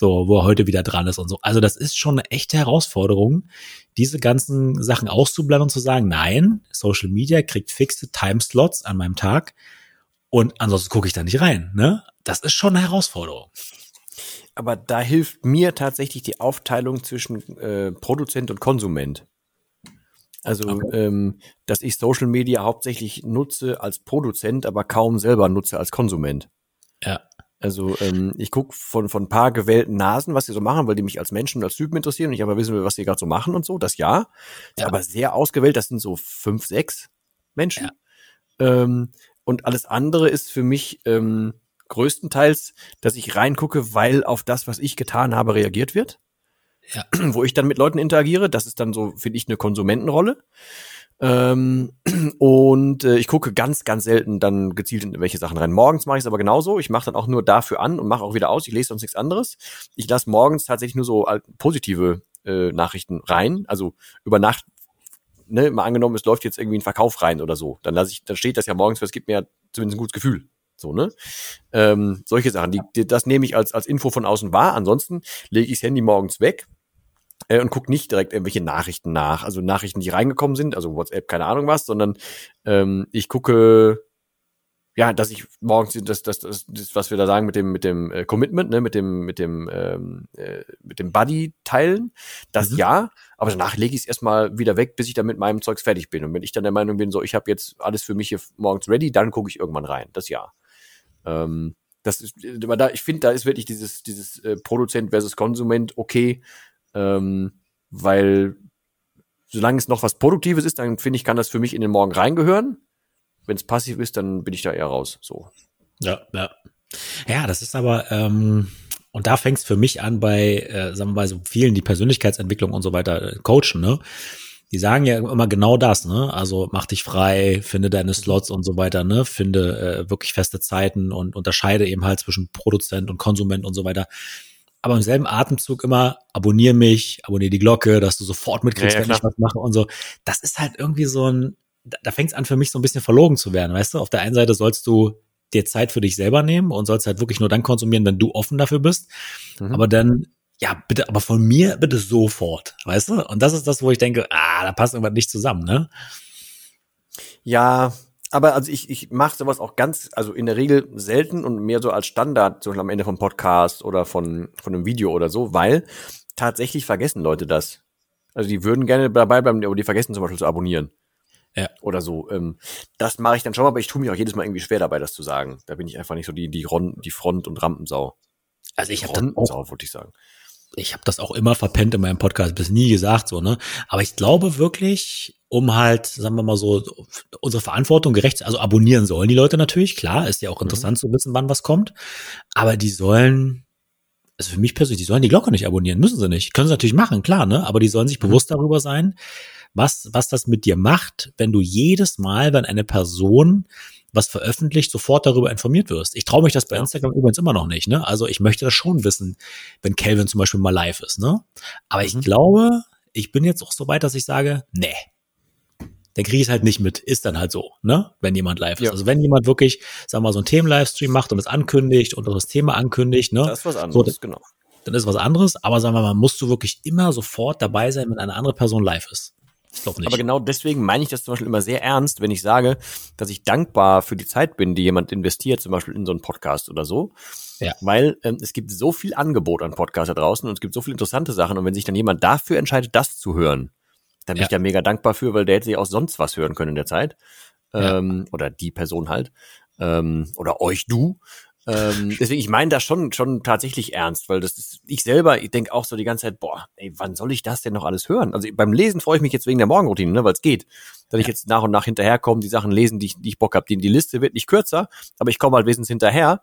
So, wo er heute wieder dran ist und so. Also das ist schon eine echte Herausforderung, diese ganzen Sachen auszublenden und zu sagen, nein, Social Media kriegt fixe Timeslots an meinem Tag und ansonsten gucke ich da nicht rein, ne? Das ist schon eine Herausforderung. Aber da hilft mir tatsächlich die Aufteilung zwischen äh, Produzent und Konsument. Also, okay. ähm, dass ich Social Media hauptsächlich nutze als Produzent, aber kaum selber nutze als Konsument. Ja. Also ähm, ich guck von von paar gewählten Nasen, was sie so machen, weil die mich als Menschen, als Typen interessieren und ich aber wissen will, was sie gerade so machen und so. Das ja. ja. Aber sehr ausgewählt, das sind so fünf, sechs Menschen. Ja. Ähm, und alles andere ist für mich ähm, größtenteils, dass ich reingucke, weil auf das, was ich getan habe, reagiert wird ja. wo ich dann mit Leuten interagiere. Das ist dann so, finde ich, eine Konsumentenrolle. Ähm, und äh, ich gucke ganz, ganz selten dann gezielt in welche Sachen rein. Morgens mache ich es aber genauso. Ich mache dann auch nur dafür an und mache auch wieder aus. Ich lese sonst nichts anderes. Ich lasse morgens tatsächlich nur so positive äh, Nachrichten rein. Also über Nacht, ne, mal angenommen, es läuft jetzt irgendwie ein Verkauf rein oder so. Dann lasse ich, dann steht das ja morgens, weil es gibt mir ja zumindest ein gutes Gefühl. So, ne? Ähm, solche Sachen, die, die, das nehme ich als, als Info von außen wahr. Ansonsten lege ich das Handy morgens weg äh, und gucke nicht direkt irgendwelche Nachrichten nach. Also Nachrichten, die reingekommen sind, also WhatsApp, keine Ahnung was, sondern ähm, ich gucke ja, dass ich morgens das, das, das, das, was wir da sagen mit dem, mit dem äh, Commitment, ne, mit dem, mit dem, ähm, äh, mit dem Buddy teilen, das mhm. ja, aber danach lege ich es erstmal wieder weg, bis ich dann mit meinem Zeugs fertig bin. Und wenn ich dann der Meinung bin, so ich habe jetzt alles für mich hier morgens ready, dann gucke ich irgendwann rein. Das ja. Ähm, das ist, aber da, ich finde, da ist wirklich dieses, dieses äh, Produzent versus Konsument okay, ähm, weil solange es noch was Produktives ist, dann finde ich, kann das für mich in den Morgen reingehören wenn es passiv ist, dann bin ich da eher raus. So. Ja, ja. Ja, das ist aber, ähm, und da fängt es für mich an bei, äh, sagen wir mal, so vielen, die Persönlichkeitsentwicklung und so weiter äh, coachen, ne? Die sagen ja immer genau das, ne? Also mach dich frei, finde deine Slots und so weiter, ne? Finde äh, wirklich feste Zeiten und unterscheide eben halt zwischen Produzent und Konsument und so weiter. Aber im selben Atemzug immer abonniere mich, abonniere die Glocke, dass du sofort mitkriegst, ja, ja, wenn ich was mache und so. Das ist halt irgendwie so ein, da, da fängt es an für mich so ein bisschen verlogen zu werden, weißt du? Auf der einen Seite sollst du dir Zeit für dich selber nehmen und sollst halt wirklich nur dann konsumieren, wenn du offen dafür bist. Mhm. Aber dann, ja, bitte, aber von mir bitte sofort, weißt du? Und das ist das, wo ich denke, ah, da passt irgendwas nicht zusammen, ne? Ja, aber also ich, ich mache sowas auch ganz, also in der Regel selten und mehr so als Standard, zum Beispiel am Ende vom Podcast oder von, von einem Video oder so, weil tatsächlich vergessen Leute das. Also die würden gerne dabei bleiben, aber die vergessen zum Beispiel zu abonnieren. Ja. Oder so. Ähm, das mache ich dann schon, aber ich tue mich auch jedes Mal irgendwie schwer dabei, das zu sagen. Da bin ich einfach nicht so die, die, Ron, die Front- und Rampensau. Also ich habe auch, wollte ich sagen. Ich habe das auch immer verpennt in meinem Podcast, bis nie gesagt so, ne? Aber ich glaube wirklich, um halt, sagen wir mal so, unsere Verantwortung gerecht, also abonnieren sollen die Leute natürlich, klar, ist ja auch mhm. interessant mhm. zu wissen, wann was kommt. Aber die sollen, also für mich persönlich, die sollen die Glocke nicht abonnieren, müssen sie nicht. Können sie natürlich machen, klar, ne? Aber die sollen sich mhm. bewusst darüber sein, was, was das mit dir macht, wenn du jedes Mal, wenn eine Person was veröffentlicht, sofort darüber informiert wirst. Ich traue mich das bei Instagram übrigens immer noch nicht. Ne? Also ich möchte das schon wissen, wenn Calvin zum Beispiel mal live ist. Ne? Aber ich mhm. glaube, ich bin jetzt auch so weit, dass ich sage, nee, dann kriege ich es halt nicht mit. Ist dann halt so, ne? Wenn jemand live ist. Ja. Also wenn jemand wirklich, sagen wir mal, so ein Themen-Livestream macht und es ankündigt und das Thema ankündigt, ne? Das ist was anderes, so, genau. Dann ist was anderes, aber sagen wir mal, musst du wirklich immer sofort dabei sein, wenn eine andere Person live ist. Ich glaube nicht. Aber genau deswegen meine ich das zum Beispiel immer sehr ernst, wenn ich sage, dass ich dankbar für die Zeit bin, die jemand investiert, zum Beispiel in so einen Podcast oder so. Ja. Weil ähm, es gibt so viel Angebot an Podcasts da draußen und es gibt so viele interessante Sachen. Und wenn sich dann jemand dafür entscheidet, das zu hören, dann bin ja. ich da mega dankbar für, weil der hätte sich auch sonst was hören können in der Zeit. Ähm, ja. Oder die Person halt. Ähm, oder euch du. Ähm, deswegen, ich meine das schon, schon tatsächlich ernst, weil das ist, ich selber, ich denke auch so die ganze Zeit, boah, ey, wann soll ich das denn noch alles hören? Also beim Lesen freue ich mich jetzt wegen der Morgenroutine, ne, weil es geht. Dass ich jetzt nach und nach hinterherkomme, die Sachen lesen, die ich, die ich Bock habe. Die, die Liste wird nicht kürzer, aber ich komme halt wesentlich hinterher.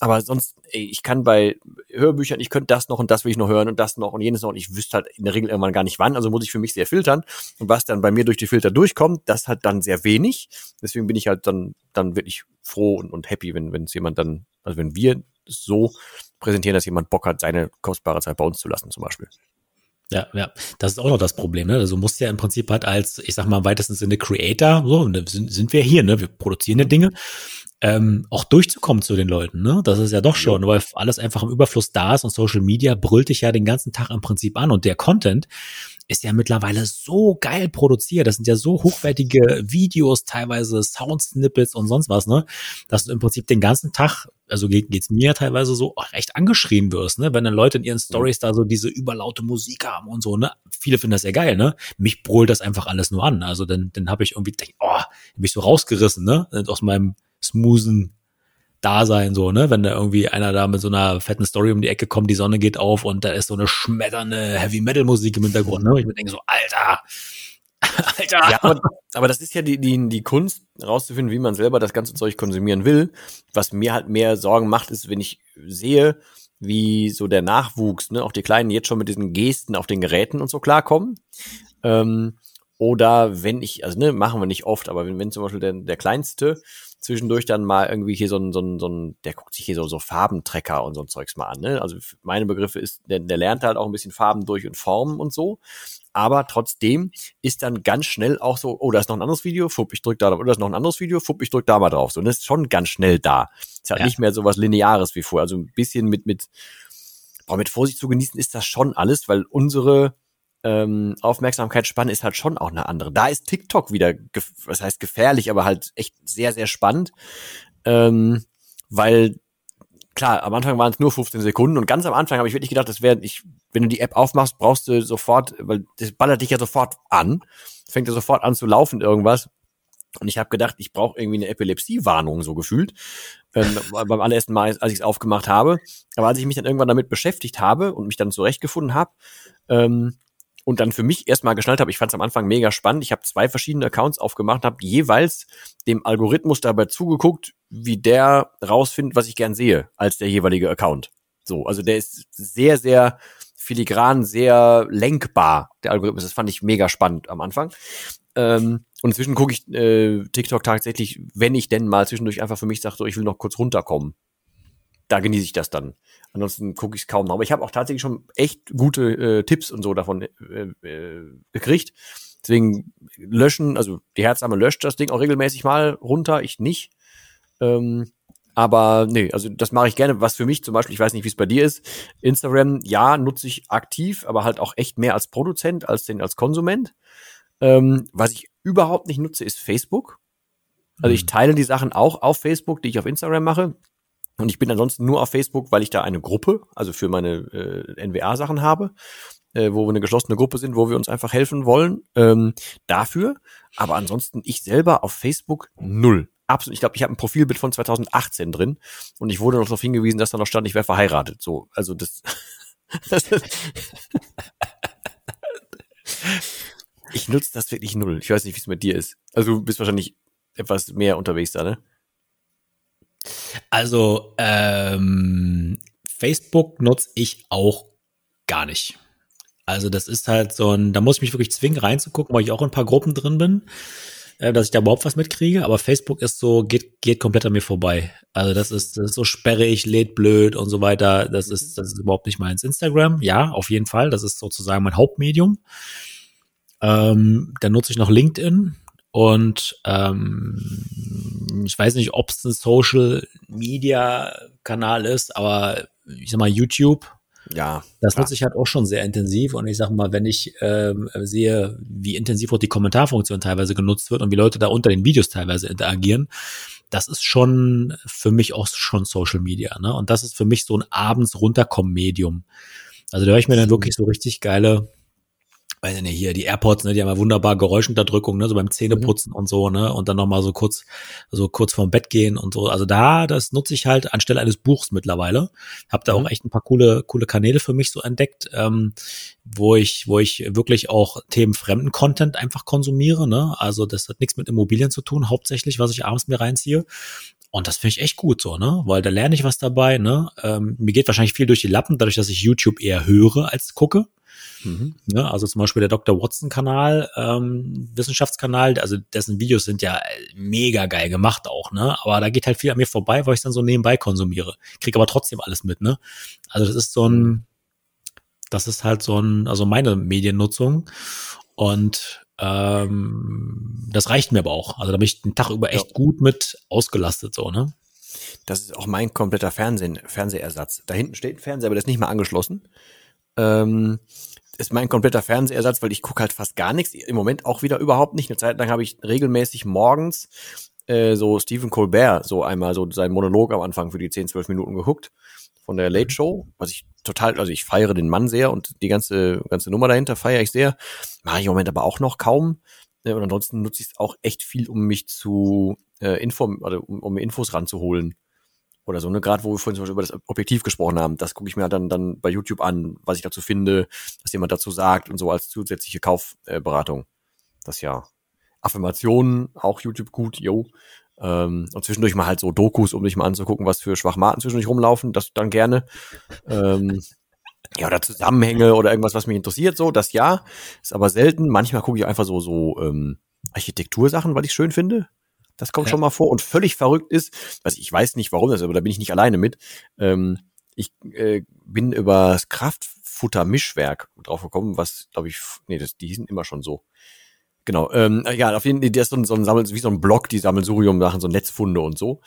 Aber sonst, ey, ich kann bei Hörbüchern, ich könnte das noch und das will ich noch hören und das noch und jenes noch und ich wüsste halt in der Regel irgendwann gar nicht wann, also muss ich für mich sehr filtern. Und was dann bei mir durch die Filter durchkommt, das halt dann sehr wenig. Deswegen bin ich halt dann, dann wirklich froh und, und happy, wenn, wenn es jemand dann, also wenn wir so präsentieren, dass jemand Bock hat, seine kostbare Zeit bei uns zu lassen, zum Beispiel. Ja, ja, das ist auch noch das Problem, ne? Also du musst ja im Prinzip halt als, ich sag mal, im weitesten Sinne Creator, so, sind, sind wir hier, ne? Wir produzieren ja Dinge ähm, auch durchzukommen zu den Leuten. Ne? Das ist ja doch schon, weil alles einfach im Überfluss da ist und Social Media brüllt dich ja den ganzen Tag im Prinzip an und der Content ist ja mittlerweile so geil produziert. Das sind ja so hochwertige Videos, teilweise Sound-Snippets und sonst was, ne? Dass du im Prinzip den ganzen Tag, also geht, geht's mir teilweise so, recht angeschrien wirst, ne? Wenn dann Leute in ihren Stories da so diese überlaute Musik haben und so, ne? Viele finden das ja geil, ne? Mich brüllt das einfach alles nur an. Also dann, dann habe ich irgendwie, oh, bin ich so rausgerissen, ne? Aus meinem smoothen Dasein so, ne? Wenn da irgendwie einer da mit so einer fetten Story um die Ecke kommt, die Sonne geht auf und da ist so eine schmetternde Heavy Metal Musik im Hintergrund, ne? Ich mir denke so, Alter, Alter. Ja, aber, aber das ist ja die, die, die Kunst, rauszufinden, wie man selber das ganze Zeug konsumieren will. Was mir halt mehr Sorgen macht, ist, wenn ich sehe, wie so der Nachwuchs, ne, auch die Kleinen jetzt schon mit diesen Gesten auf den Geräten und so klarkommen. Ähm, oder wenn ich, also ne, machen wir nicht oft, aber wenn, wenn zum Beispiel der, der Kleinste zwischendurch dann mal irgendwie hier so ein, so ein, so ein der guckt sich hier so, so Farbentrecker und so ein Zeugs mal an. Ne? Also meine Begriffe ist, der, der lernt halt auch ein bisschen Farben durch und Formen und so. aber trotzdem ist dann ganz schnell auch so, oh, da ist noch ein anderes Video, fupp, ich drück da, oder da ist noch ein anderes Video, fupp, ich drück da mal drauf. So, und das ist schon ganz schnell da. Ist halt ja. nicht mehr so was Lineares wie vorher. Also ein bisschen mit, mit, boah, mit Vorsicht zu genießen ist das schon alles, weil unsere ähm, Aufmerksamkeitsspanne ist halt schon auch eine andere. Da ist TikTok wieder, was heißt gefährlich, aber halt echt sehr, sehr spannend. Ähm, weil klar, am Anfang waren es nur 15 Sekunden und ganz am Anfang habe ich wirklich gedacht, das wäre, wenn du die App aufmachst, brauchst du sofort, weil das ballert dich ja sofort an, fängt ja sofort an zu laufen irgendwas. Und ich habe gedacht, ich brauche irgendwie eine Epilepsie-Warnung, so gefühlt, ähm, beim allerersten Mal, als ich es aufgemacht habe. Aber als ich mich dann irgendwann damit beschäftigt habe und mich dann zurechtgefunden habe, ähm, und dann für mich erstmal geschnallt habe, ich fand es am Anfang mega spannend. Ich habe zwei verschiedene Accounts aufgemacht, habe jeweils dem Algorithmus dabei zugeguckt, wie der rausfindet, was ich gern sehe, als der jeweilige Account. So, also der ist sehr, sehr filigran, sehr lenkbar, der Algorithmus. Das fand ich mega spannend am Anfang. Ähm, und inzwischen gucke ich äh, TikTok tatsächlich, wenn ich denn mal zwischendurch einfach für mich sage, so, ich will noch kurz runterkommen. Da genieße ich das dann. Ansonsten gucke ich es kaum noch. Aber ich habe auch tatsächlich schon echt gute äh, Tipps und so davon äh, äh, gekriegt. Deswegen löschen, also die Herzdame löscht das Ding auch regelmäßig mal runter, ich nicht. Ähm, aber nee, also das mache ich gerne. Was für mich zum Beispiel, ich weiß nicht, wie es bei dir ist, Instagram, ja, nutze ich aktiv, aber halt auch echt mehr als Produzent als den als Konsument. Ähm, was ich überhaupt nicht nutze, ist Facebook. Also ich mhm. teile die Sachen auch auf Facebook, die ich auf Instagram mache. Und ich bin ansonsten nur auf Facebook, weil ich da eine Gruppe, also für meine äh, NWA-Sachen habe, äh, wo wir eine geschlossene Gruppe sind, wo wir uns einfach helfen wollen. Ähm, dafür. Aber ansonsten ich selber auf Facebook null. Absolut. Ich glaube, ich habe ein Profilbild von 2018 drin und ich wurde noch darauf hingewiesen, dass da noch stand, ich wäre verheiratet. So, also das. ich nutze das wirklich null. Ich weiß nicht, wie es mit dir ist. Also du bist wahrscheinlich etwas mehr unterwegs da, ne? Also ähm, Facebook nutze ich auch gar nicht. Also das ist halt so ein, da muss ich mich wirklich zwingen reinzugucken, weil ich auch in ein paar Gruppen drin bin, äh, dass ich da überhaupt was mitkriege. Aber Facebook ist so, geht, geht komplett an mir vorbei. Also das ist, das ist so sperrig, lädt blöd und so weiter. Das ist, das ist überhaupt nicht meins. Instagram, ja, auf jeden Fall. Das ist sozusagen mein Hauptmedium. Ähm, dann nutze ich noch LinkedIn. Und ähm, ich weiß nicht, ob es ein Social Media Kanal ist, aber ich sag mal YouTube. Ja. Das nutze ich halt auch schon sehr intensiv. Und ich sag mal, wenn ich ähm, sehe, wie intensiv auch die Kommentarfunktion teilweise genutzt wird und wie Leute da unter den Videos teilweise interagieren, das ist schon für mich auch schon Social Media. Ne? Und das ist für mich so ein abends runterkommen Medium. Also da höre ich mir dann wirklich so richtig geile weiß ich nicht, hier die AirPods, ne, die haben ja wunderbar Geräuschunterdrückung, ne, so beim Zähneputzen mhm. und so, ne, und dann nochmal so kurz, so kurz vorm Bett gehen und so. Also da, das nutze ich halt anstelle eines Buchs mittlerweile. Hab da mhm. auch echt ein paar coole, coole Kanäle für mich so entdeckt, ähm, wo ich, wo ich wirklich auch themenfremden Content einfach konsumiere, ne. Also das hat nichts mit Immobilien zu tun, hauptsächlich, was ich abends mir reinziehe. Und das finde ich echt gut so, ne? Weil da lerne ich was dabei, ne? Ähm, mir geht wahrscheinlich viel durch die Lappen, dadurch, dass ich YouTube eher höre als gucke. Mhm. Ja, also zum Beispiel der Dr. Watson-Kanal, ähm, Wissenschaftskanal, also dessen Videos sind ja mega geil gemacht auch, ne? Aber da geht halt viel an mir vorbei, weil ich dann so nebenbei konsumiere. Krieg aber trotzdem alles mit, ne? Also das ist so ein, das ist halt so ein, also meine Mediennutzung. Und ähm, das reicht mir aber auch. Also da bin ich den Tag über echt ja. gut mit ausgelastet, so, ne? Das ist auch mein kompletter Fernsehen, Fernsehersatz. Da hinten steht ein Fernseher, aber der ist nicht mal angeschlossen. Ähm, ist mein kompletter Fernsehersatz, weil ich gucke halt fast gar nichts. Im Moment auch wieder überhaupt nicht. Eine Zeit lang habe ich regelmäßig morgens äh, so Stephen Colbert so einmal so seinen Monolog am Anfang für die 10, 12 Minuten geguckt von der Late Show, was ich total, also ich feiere den Mann sehr und die ganze ganze Nummer dahinter feiere ich sehr. Mache ich im Moment aber auch noch kaum. Äh, und ansonsten nutze ich es auch echt viel, um mich zu äh, inform, also um, um mir Infos ranzuholen oder so, ne? Gerade wo wir vorhin zum Beispiel über das Objektiv gesprochen haben, das gucke ich mir dann, dann bei YouTube an, was ich dazu finde, was jemand dazu sagt und so als zusätzliche Kaufberatung. Äh, das ja. Affirmationen, auch YouTube gut, yo. Ähm, und zwischendurch mal halt so Dokus, um sich mal anzugucken, was für Schwachmaten zwischendurch rumlaufen, das dann gerne. Ähm, ja, oder Zusammenhänge oder irgendwas, was mich interessiert, so, das ja. Ist aber selten. Manchmal gucke ich einfach so, so ähm, Architektursachen, weil ich schön finde. Das kommt ja. schon mal vor. Und völlig verrückt ist, also ich weiß nicht, warum das ist, aber da bin ich nicht alleine mit. Ähm, ich äh, bin über das Kraft, Futtermischwerk drauf gekommen, was, glaube ich, nee, das, die hießen immer schon so. Genau, ähm, ja, auf jeden Fall, der ist so ein, so ein Sammel, wie so ein Blog, die Sammelsurium machen, so Netzfunde und so.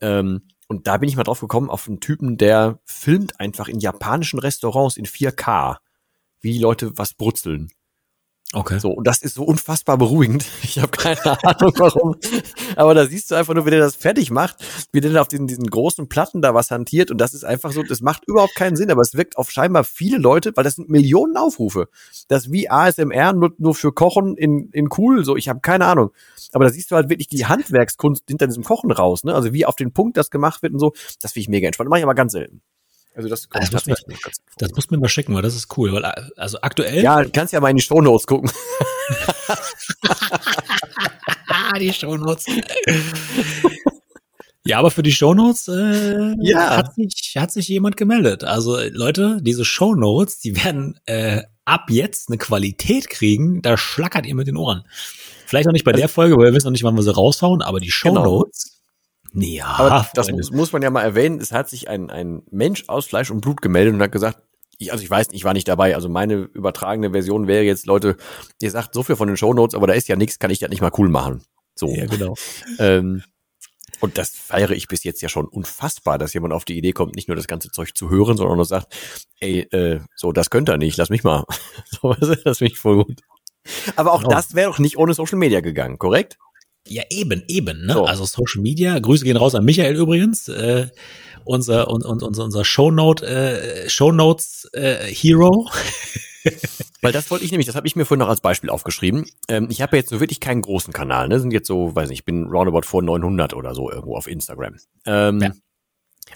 Ähm, und da bin ich mal drauf gekommen, auf einen Typen, der filmt einfach in japanischen Restaurants in 4K, wie die Leute was brutzeln. Okay. So, und das ist so unfassbar beruhigend. Ich habe keine Ahnung warum. Aber da siehst du einfach nur, wie der das fertig macht, wie der auf diesen, diesen großen Platten da was hantiert. Und das ist einfach so, das macht überhaupt keinen Sinn, aber es wirkt auf scheinbar viele Leute, weil das sind Millionen Aufrufe. Das wie ASMR nur, nur für Kochen in, in cool. So, ich habe keine Ahnung. Aber da siehst du halt wirklich die Handwerkskunst hinter diesem Kochen raus, ne? Also wie auf den Punkt das gemacht wird und so. Das finde ich mega entspannt. Mache ich aber ganz selten. Also das, das, muss mir, das muss mir mal schicken, weil das ist cool. Weil, also aktuell. Ja, kannst ja mal in die Shownotes gucken. die Shownotes. Ja, aber für die Shownotes äh, ja. hat, sich, hat sich jemand gemeldet. Also Leute, diese Shownotes, die werden äh, ab jetzt eine Qualität kriegen, da schlackert ihr mit den Ohren. Vielleicht noch nicht bei also, der Folge, weil wir wissen noch nicht, wann wir sie raushauen, aber die Shownotes, genau. Ja, aber das muss, muss, man ja mal erwähnen. Es hat sich ein, ein Mensch aus Fleisch und Blut gemeldet und hat gesagt, ich, also ich weiß, ich war nicht dabei. Also meine übertragene Version wäre jetzt, Leute, ihr sagt so viel von den Shownotes, aber da ist ja nichts, kann ich das nicht mal cool machen. So. Ja, genau. ähm, und das feiere ich bis jetzt ja schon unfassbar, dass jemand auf die Idee kommt, nicht nur das ganze Zeug zu hören, sondern auch sagt, ey, äh, so, das könnte er nicht, lass mich mal. so, das finde ich voll gut. Aber auch genau. das wäre doch nicht ohne Social Media gegangen, korrekt? Ja, eben, eben. Ne? So. Also Social Media. Grüße gehen raus an Michael übrigens. Äh, unser und, und, unser, unser Shownote, äh, Shownotes äh, Hero. Weil das wollte ich nämlich, das habe ich mir vorhin noch als Beispiel aufgeschrieben. Ähm, ich habe jetzt so wirklich keinen großen Kanal, ne? Sind jetzt so, weiß nicht, ich bin roundabout vor 900 oder so irgendwo auf Instagram. Ähm, ja.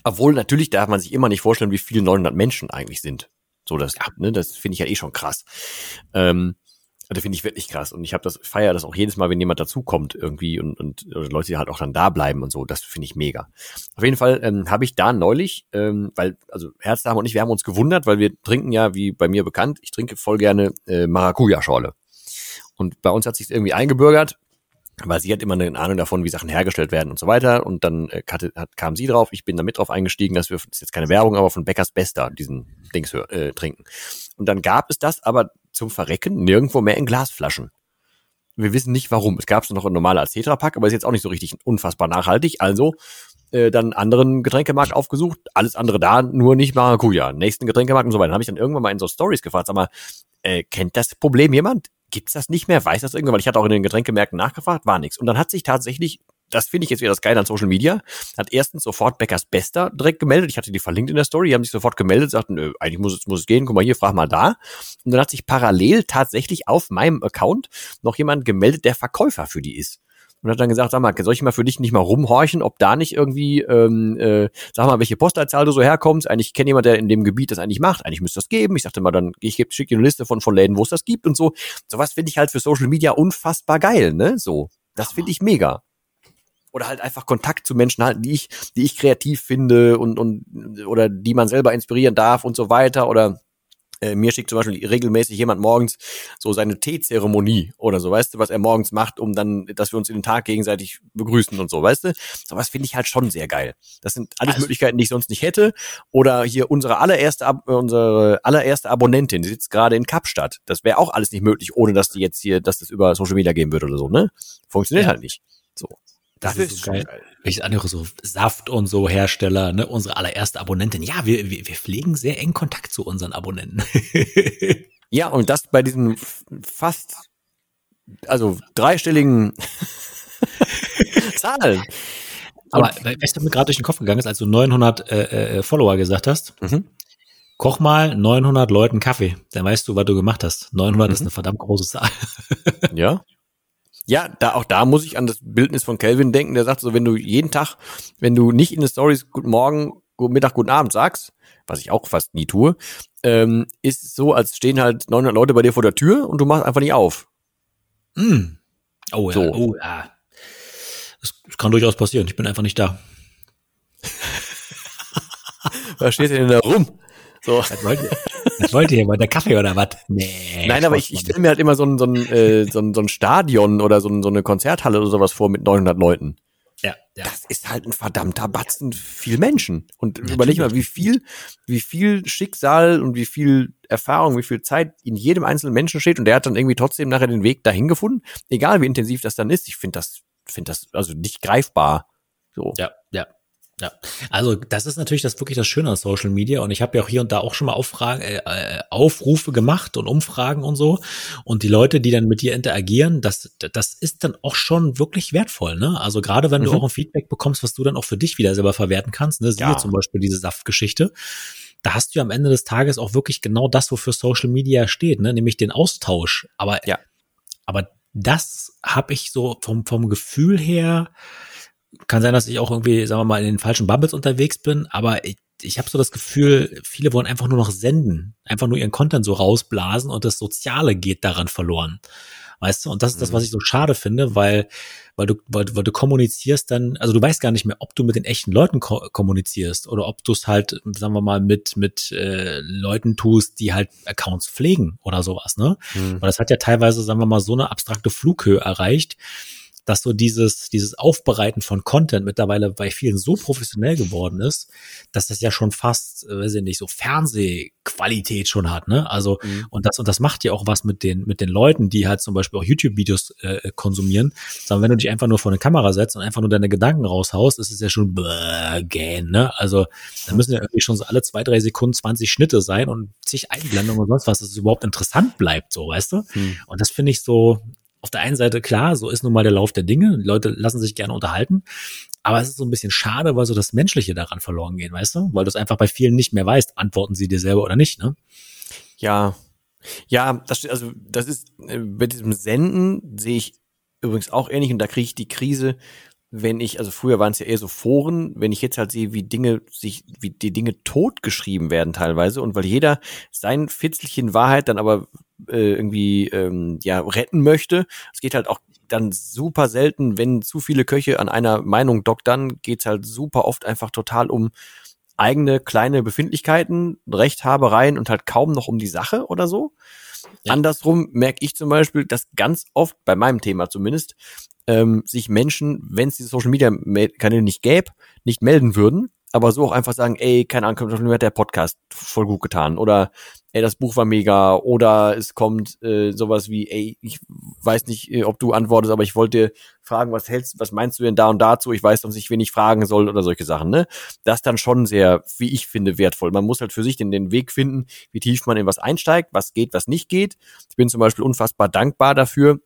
Obwohl natürlich darf man sich immer nicht vorstellen, wie viele 900 Menschen eigentlich sind. So das, ja. ne, das finde ich ja eh schon krass. Ähm, das finde ich wirklich krass. Und ich habe das, feiere das auch jedes Mal, wenn jemand dazukommt irgendwie und, und Leute, die halt auch dann da bleiben und so. Das finde ich mega. Auf jeden Fall ähm, habe ich da neulich, ähm, weil, also Herzdame und ich, wir haben uns gewundert, weil wir trinken ja, wie bei mir bekannt, ich trinke voll gerne äh, Maracuja-Schorle. Und bei uns hat sich irgendwie eingebürgert, weil sie hat immer eine Ahnung davon, wie Sachen hergestellt werden und so weiter. Und dann äh, hatte, hat, kam sie drauf, ich bin da mit drauf eingestiegen, dass wir, das ist jetzt keine Werbung, aber von Beckers Bester diesen Dings äh, trinken. Und dann gab es das aber zum Verrecken nirgendwo mehr in Glasflaschen. Wir wissen nicht warum. Es gab es noch normaler als Tetrapack, aber ist jetzt auch nicht so richtig unfassbar nachhaltig. Also äh, dann anderen Getränkemarkt aufgesucht, alles andere da, nur nicht Maracuja. Nächsten Getränkemarkt und so weiter. Dann habe ich dann irgendwann mal in so Stories gefragt, sag mal, äh, kennt das Problem jemand? Gibt's das nicht mehr? Weiß das irgendwann? Weil ich hatte auch in den Getränkemärkten nachgefragt, war nichts. Und dann hat sich tatsächlich das finde ich jetzt wieder das Geile an Social Media, hat erstens sofort Beckers Bester direkt gemeldet. Ich hatte die verlinkt in der Story, die haben sich sofort gemeldet, sagten, nö, eigentlich muss es, muss es gehen, guck mal hier, frag mal da. Und dann hat sich parallel tatsächlich auf meinem Account noch jemand gemeldet, der Verkäufer für die ist. Und hat dann gesagt, sag mal, soll ich mal für dich nicht mal rumhorchen, ob da nicht irgendwie, ähm, äh, sag mal, welche Postleitzahl du so herkommst. Eigentlich kenne jemand, der in dem Gebiet das eigentlich macht. Eigentlich müsste das geben. Ich sagte mal, dann ich schicke dir eine Liste von, von Läden, wo es das gibt und so. Sowas finde ich halt für Social Media unfassbar geil, ne? So. Das finde ich mega oder halt einfach Kontakt zu Menschen halten, die ich, die ich kreativ finde und, und oder die man selber inspirieren darf und so weiter. Oder äh, mir schickt zum Beispiel regelmäßig jemand morgens so seine Teezeremonie oder so, weißt du, was er morgens macht, um dann, dass wir uns in den Tag gegenseitig begrüßen und so, weißt du? Sowas finde ich halt schon sehr geil. Das sind alles also, Möglichkeiten, die ich sonst nicht hätte. Oder hier unsere allererste, unsere allererste Abonnentin, die sitzt gerade in Kapstadt. Das wäre auch alles nicht möglich, ohne dass die jetzt hier, dass das über Social Media gehen würde oder so, ne? Funktioniert ja. halt nicht. So. Das, das ist, ist so geil. geil. Welches andere so Saft und so Hersteller, ne, unsere allererste Abonnentin. Ja, wir, wir, wir pflegen sehr eng Kontakt zu unseren Abonnenten. ja, und das bei diesen fast, also dreistelligen Zahlen. Aber weißt du, mir gerade durch den Kopf gegangen ist, als du 900 äh, äh, Follower gesagt hast, mhm. koch mal 900 Leuten Kaffee, dann weißt du, was du gemacht hast. 900 mhm. ist eine verdammt große Zahl. ja, ja, da auch da muss ich an das Bildnis von Kelvin denken, der sagt so, wenn du jeden Tag, wenn du nicht in den Stories Guten Morgen, Guten Mittag, Guten Abend sagst, was ich auch fast nie tue, ähm, ist so, als stehen halt 900 Leute bei dir vor der Tür und du machst einfach nicht auf. Mm. Oh ja, so. oh ja. Das kann durchaus passieren. Ich bin einfach nicht da. was steht denn da rum? So. Was wollt ihr, was wollt ihr? Wollt ihr Kaffee oder was? Nee. Nein, aber ich, ich stelle mir halt immer so ein, so, ein, äh, so, ein, so ein Stadion oder so, ein, so eine Konzerthalle oder sowas vor mit 900 Leuten. Ja, ja. Das ist halt ein verdammter Batzen viel Menschen. Und ja, überleg mal, wie viel, wie viel Schicksal und wie viel Erfahrung, wie viel Zeit in jedem einzelnen Menschen steht und der hat dann irgendwie trotzdem nachher den Weg dahin gefunden. Egal wie intensiv das dann ist. Ich finde das, finde das also nicht greifbar. So. Ja, ja. Ja, also das ist natürlich das wirklich das Schöne an Social Media und ich habe ja auch hier und da auch schon mal Auffragen, äh, äh, Aufrufe gemacht und Umfragen und so und die Leute, die dann mit dir interagieren, das das ist dann auch schon wirklich wertvoll, ne? Also gerade wenn mhm. du auch ein Feedback bekommst, was du dann auch für dich wieder selber verwerten kannst, ne? Siehe ja. zum Beispiel diese Saftgeschichte, da hast du am Ende des Tages auch wirklich genau das, wofür Social Media steht, ne? Nämlich den Austausch. Aber ja, aber das habe ich so vom vom Gefühl her kann sein, dass ich auch irgendwie, sagen wir mal, in den falschen Bubbles unterwegs bin, aber ich, ich habe so das Gefühl, viele wollen einfach nur noch senden, einfach nur ihren Content so rausblasen und das Soziale geht daran verloren. Weißt du? Und das ist das, was mhm. ich so schade finde, weil, weil du, weil, weil du kommunizierst dann, also du weißt gar nicht mehr, ob du mit den echten Leuten ko kommunizierst oder ob du es halt, sagen wir mal, mit, mit äh, Leuten tust, die halt Accounts pflegen oder sowas, ne? Mhm. Weil das hat ja teilweise, sagen wir mal, so eine abstrakte Flughöhe erreicht, dass so dieses, dieses Aufbereiten von Content mittlerweile bei vielen so professionell geworden ist, dass das ja schon fast, äh, weiß ich nicht, so Fernsehqualität schon hat, ne? Also, mhm. und das, und das macht ja auch was mit den, mit den Leuten, die halt zum Beispiel auch YouTube-Videos äh, konsumieren. Sondern wenn du dich einfach nur vor eine Kamera setzt und einfach nur deine Gedanken raushaust, ist es ja schon gähn, ne? Also, da müssen ja irgendwie schon so alle zwei, drei Sekunden 20 Schnitte sein und zig Einblendungen und sonst was, dass es überhaupt interessant bleibt, so, weißt du? Mhm. Und das finde ich so, auf der einen Seite klar, so ist nun mal der Lauf der Dinge. Die Leute lassen sich gerne unterhalten. Aber es ist so ein bisschen schade, weil so das Menschliche daran verloren geht, weißt du? Weil du es einfach bei vielen nicht mehr weißt, antworten sie dir selber oder nicht, ne? Ja. Ja, das, also, das ist, äh, bei diesem Senden sehe ich übrigens auch ähnlich und da kriege ich die Krise, wenn ich, also früher waren es ja eher so Foren, wenn ich jetzt halt sehe, wie Dinge sich, wie die Dinge totgeschrieben werden teilweise und weil jeder sein Fitzelchen Wahrheit dann aber äh, irgendwie ähm, ja retten möchte. Es geht halt auch dann super selten, wenn zu viele Köche an einer Meinung doktern, geht's halt super oft einfach total um eigene kleine Befindlichkeiten, Rechthabereien und halt kaum noch um die Sache oder so. Ja. Andersrum merke ich zum Beispiel, dass ganz oft, bei meinem Thema zumindest, ähm, sich Menschen, wenn es diese Social Media Kanäle nicht gäbe, nicht melden würden, aber so auch einfach sagen, ey, keine Ahnung, mir hat der Podcast voll gut getan oder ey, das Buch war mega oder es kommt äh, sowas wie, ey, ich weiß nicht, äh, ob du antwortest, aber ich wollte fragen, was hältst, was meinst du denn da und dazu? Ich weiß, dass ich wenig fragen soll oder solche Sachen, ne? Das dann schon sehr, wie ich finde, wertvoll. Man muss halt für sich den, den Weg finden, wie tief man in was einsteigt, was geht, was nicht geht. Ich bin zum Beispiel unfassbar dankbar dafür,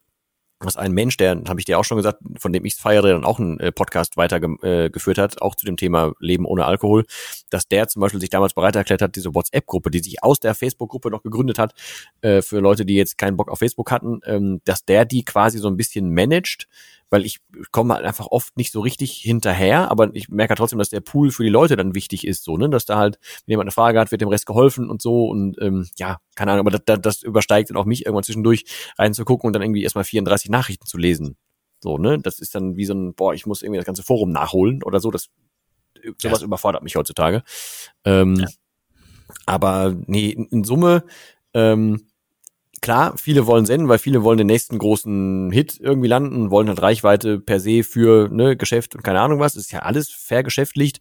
was ein Mensch, der, habe ich dir auch schon gesagt, von dem ich feiere, dann auch einen äh, Podcast weitergeführt äh, hat, auch zu dem Thema Leben ohne Alkohol, dass der zum Beispiel sich damals bereit erklärt hat, diese WhatsApp-Gruppe, die sich aus der Facebook-Gruppe noch gegründet hat, äh, für Leute, die jetzt keinen Bock auf Facebook hatten, ähm, dass der die quasi so ein bisschen managt, weil ich komme halt einfach oft nicht so richtig hinterher, aber ich merke halt trotzdem, dass der Pool für die Leute dann wichtig ist, so, ne, dass da halt, wenn jemand eine Frage hat, wird dem Rest geholfen und so und ähm, ja, keine Ahnung, aber das, das übersteigt dann auch mich irgendwann zwischendurch reinzugucken und dann irgendwie erstmal 34 Nachrichten zu lesen. So, ne, das ist dann wie so ein, boah, ich muss irgendwie das ganze Forum nachholen oder so, das sowas ja. überfordert mich heutzutage. Ähm, ja. Aber nee, in, in Summe ähm, klar, viele wollen senden, weil viele wollen den nächsten großen Hit irgendwie landen, wollen halt Reichweite per se für ne, Geschäft und keine Ahnung was. Ist ja alles vergeschäftlicht.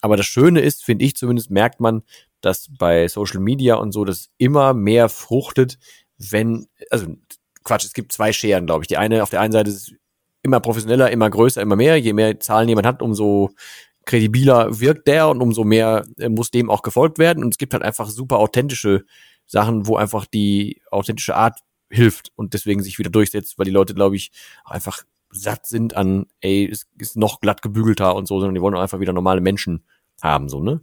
Aber das Schöne ist, finde ich zumindest, merkt man, dass bei Social Media und so das immer mehr fruchtet, wenn, also Quatsch, es gibt zwei Scheren, glaube ich. Die eine, auf der einen Seite ist es immer professioneller, immer größer, immer mehr. Je mehr Zahlen jemand hat, umso kredibiler wirkt der und umso mehr äh, muss dem auch gefolgt werden. Und es gibt halt einfach super authentische Sachen, wo einfach die authentische Art hilft und deswegen sich wieder durchsetzt, weil die Leute, glaube ich, einfach satt sind an, ey, es ist noch glatt gebügelter und so, sondern die wollen einfach wieder normale Menschen haben, so, ne?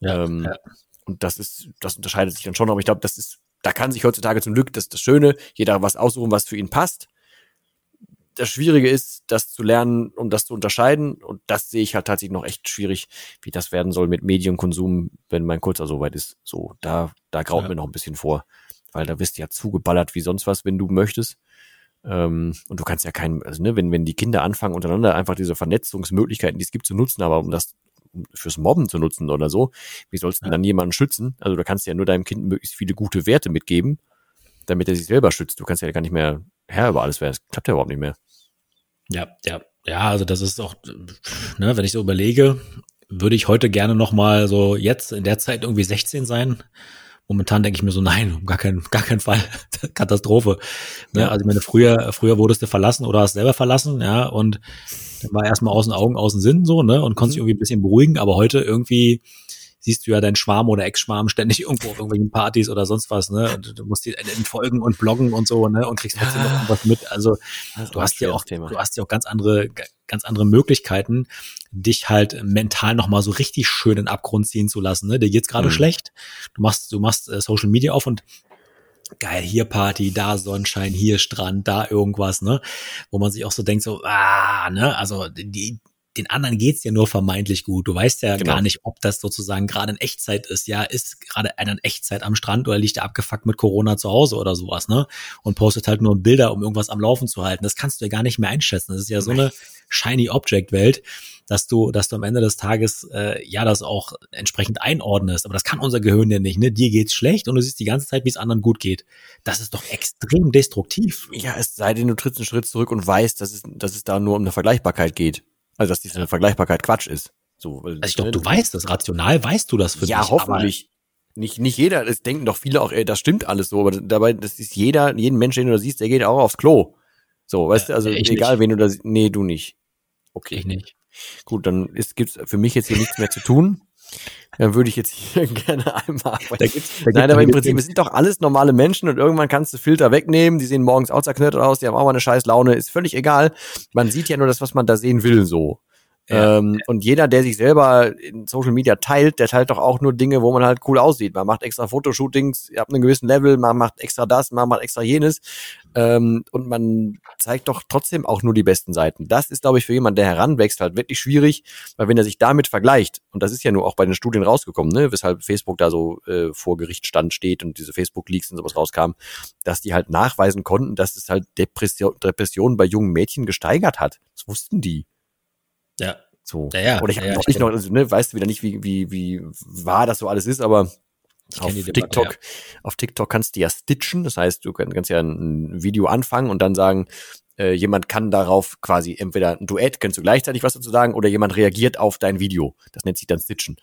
Ja, ähm, ja. Und das ist, das unterscheidet sich dann schon, aber ich glaube, das ist, da kann sich heutzutage zum Glück, das ist das Schöne, jeder was aussuchen, was für ihn passt das Schwierige ist, das zu lernen, um das zu unterscheiden. Und das sehe ich halt tatsächlich noch echt schwierig, wie das werden soll mit Medienkonsum, wenn mein Kurzer soweit ist. So, da, da graut ja. mir noch ein bisschen vor. Weil da wirst du ja zugeballert wie sonst was, wenn du möchtest. Ähm, und du kannst ja keinen, also ne, wenn, wenn die Kinder anfangen, untereinander einfach diese Vernetzungsmöglichkeiten, die es gibt, zu nutzen, aber um das fürs Mobben zu nutzen oder so, wie sollst du ja. dann jemanden schützen? Also du kannst ja nur deinem Kind möglichst viele gute Werte mitgeben, damit er sich selber schützt. Du kannst ja gar nicht mehr Herr über alles werden. Das klappt ja überhaupt nicht mehr. Ja, ja. Ja, also das ist auch, ne, wenn ich so überlege, würde ich heute gerne noch mal so jetzt in der Zeit irgendwie 16 sein. Momentan denke ich mir so, nein, um gar keinen, gar keinen Fall. Katastrophe. Ne? Ja. Also ich meine, früher, früher wurdest du verlassen oder hast selber verlassen, ja, und dann war erstmal aus den Augen, aus den Sinn so, ne, und konntest mhm. irgendwie ein bisschen beruhigen, aber heute irgendwie siehst du ja deinen Schwarm oder Ex-Schwarm ständig irgendwo auf irgendwelchen Partys oder sonst was, ne? Und du musst die entfolgen und bloggen und so, ne? Und kriegst trotzdem ja. noch irgendwas mit. Also du hast ja auch, Thema. du hast ja auch ganz andere, ganz andere Möglichkeiten, dich halt mental nochmal so richtig schön in den Abgrund ziehen zu lassen. Ne? Dir geht's gerade mhm. schlecht. Du machst, du machst äh, Social Media auf und geil, hier Party, da Sonnenschein, hier Strand, da irgendwas, ne? Wo man sich auch so denkt, so, ah, ne, also die, den anderen geht's ja nur vermeintlich gut. Du weißt ja genau. gar nicht, ob das sozusagen gerade in Echtzeit ist. Ja, ist gerade einer in Echtzeit am Strand oder liegt er abgefuckt mit Corona zu Hause oder sowas, ne? Und postet halt nur Bilder, um irgendwas am Laufen zu halten. Das kannst du ja gar nicht mehr einschätzen. Das ist ja so eine shiny Object Welt, dass du, dass du am Ende des Tages äh, ja das auch entsprechend einordnest. Aber das kann unser Gehirn ja nicht. Ne? Dir geht's schlecht und du siehst die ganze Zeit, wie es anderen gut geht. Das ist doch extrem destruktiv. Ja, es sei denn, du trittst einen Schritt zurück und weißt, dass es, dass es da nur um eine Vergleichbarkeit geht. Also dass diese Vergleichbarkeit Quatsch ist. So, also ich glaube, du weißt das, rational weißt du das für ja, dich. Ja, hoffentlich. Nicht, nicht jeder, es denken doch viele auch, ey, das stimmt alles so, aber dabei, das ist jeder, jeden Mensch, den du da siehst, der geht auch aufs Klo. So, weißt ja, du, also egal, nicht. wen du da siehst, nee, du nicht. Okay. Ich nicht. Gut, dann ist, gibt's für mich jetzt hier nichts mehr zu tun. Dann würde ich jetzt hier gerne einmal. Da gibt's, da Nein, aber im Prinzip, es sind doch alles normale Menschen und irgendwann kannst du Filter wegnehmen. Die sehen morgens auch zerknöttert aus, die haben auch mal eine scheiß Laune. Ist völlig egal. Man sieht ja nur das, was man da sehen will, so. Ja. Ähm, und jeder, der sich selber in Social Media teilt, der teilt doch auch nur Dinge, wo man halt cool aussieht. Man macht extra Fotoshootings ab einem gewissen Level, man macht extra das, man macht extra jenes. Ähm, und man zeigt doch trotzdem auch nur die besten Seiten. Das ist, glaube ich, für jemanden, der heranwächst, halt wirklich schwierig, weil wenn er sich damit vergleicht, und das ist ja nur auch bei den Studien rausgekommen, ne, weshalb Facebook da so äh, vor Gericht stand steht und diese Facebook-Leaks und sowas rauskam, dass die halt nachweisen konnten, dass es halt Depression, Depressionen bei jungen Mädchen gesteigert hat. Das wussten die. Ja. So. Ja, ja, Oder ich habe ja, noch nicht noch, also, ne, weißt du wieder nicht, wie, wie, wie wahr das so alles ist, aber auf TikTok, ja. auf TikTok kannst du ja stitchen. Das heißt, du kannst ja ein Video anfangen und dann sagen, äh, jemand kann darauf quasi entweder ein Duett, kannst du gleichzeitig was dazu sagen, oder jemand reagiert auf dein Video. Das nennt sich dann Stitchen.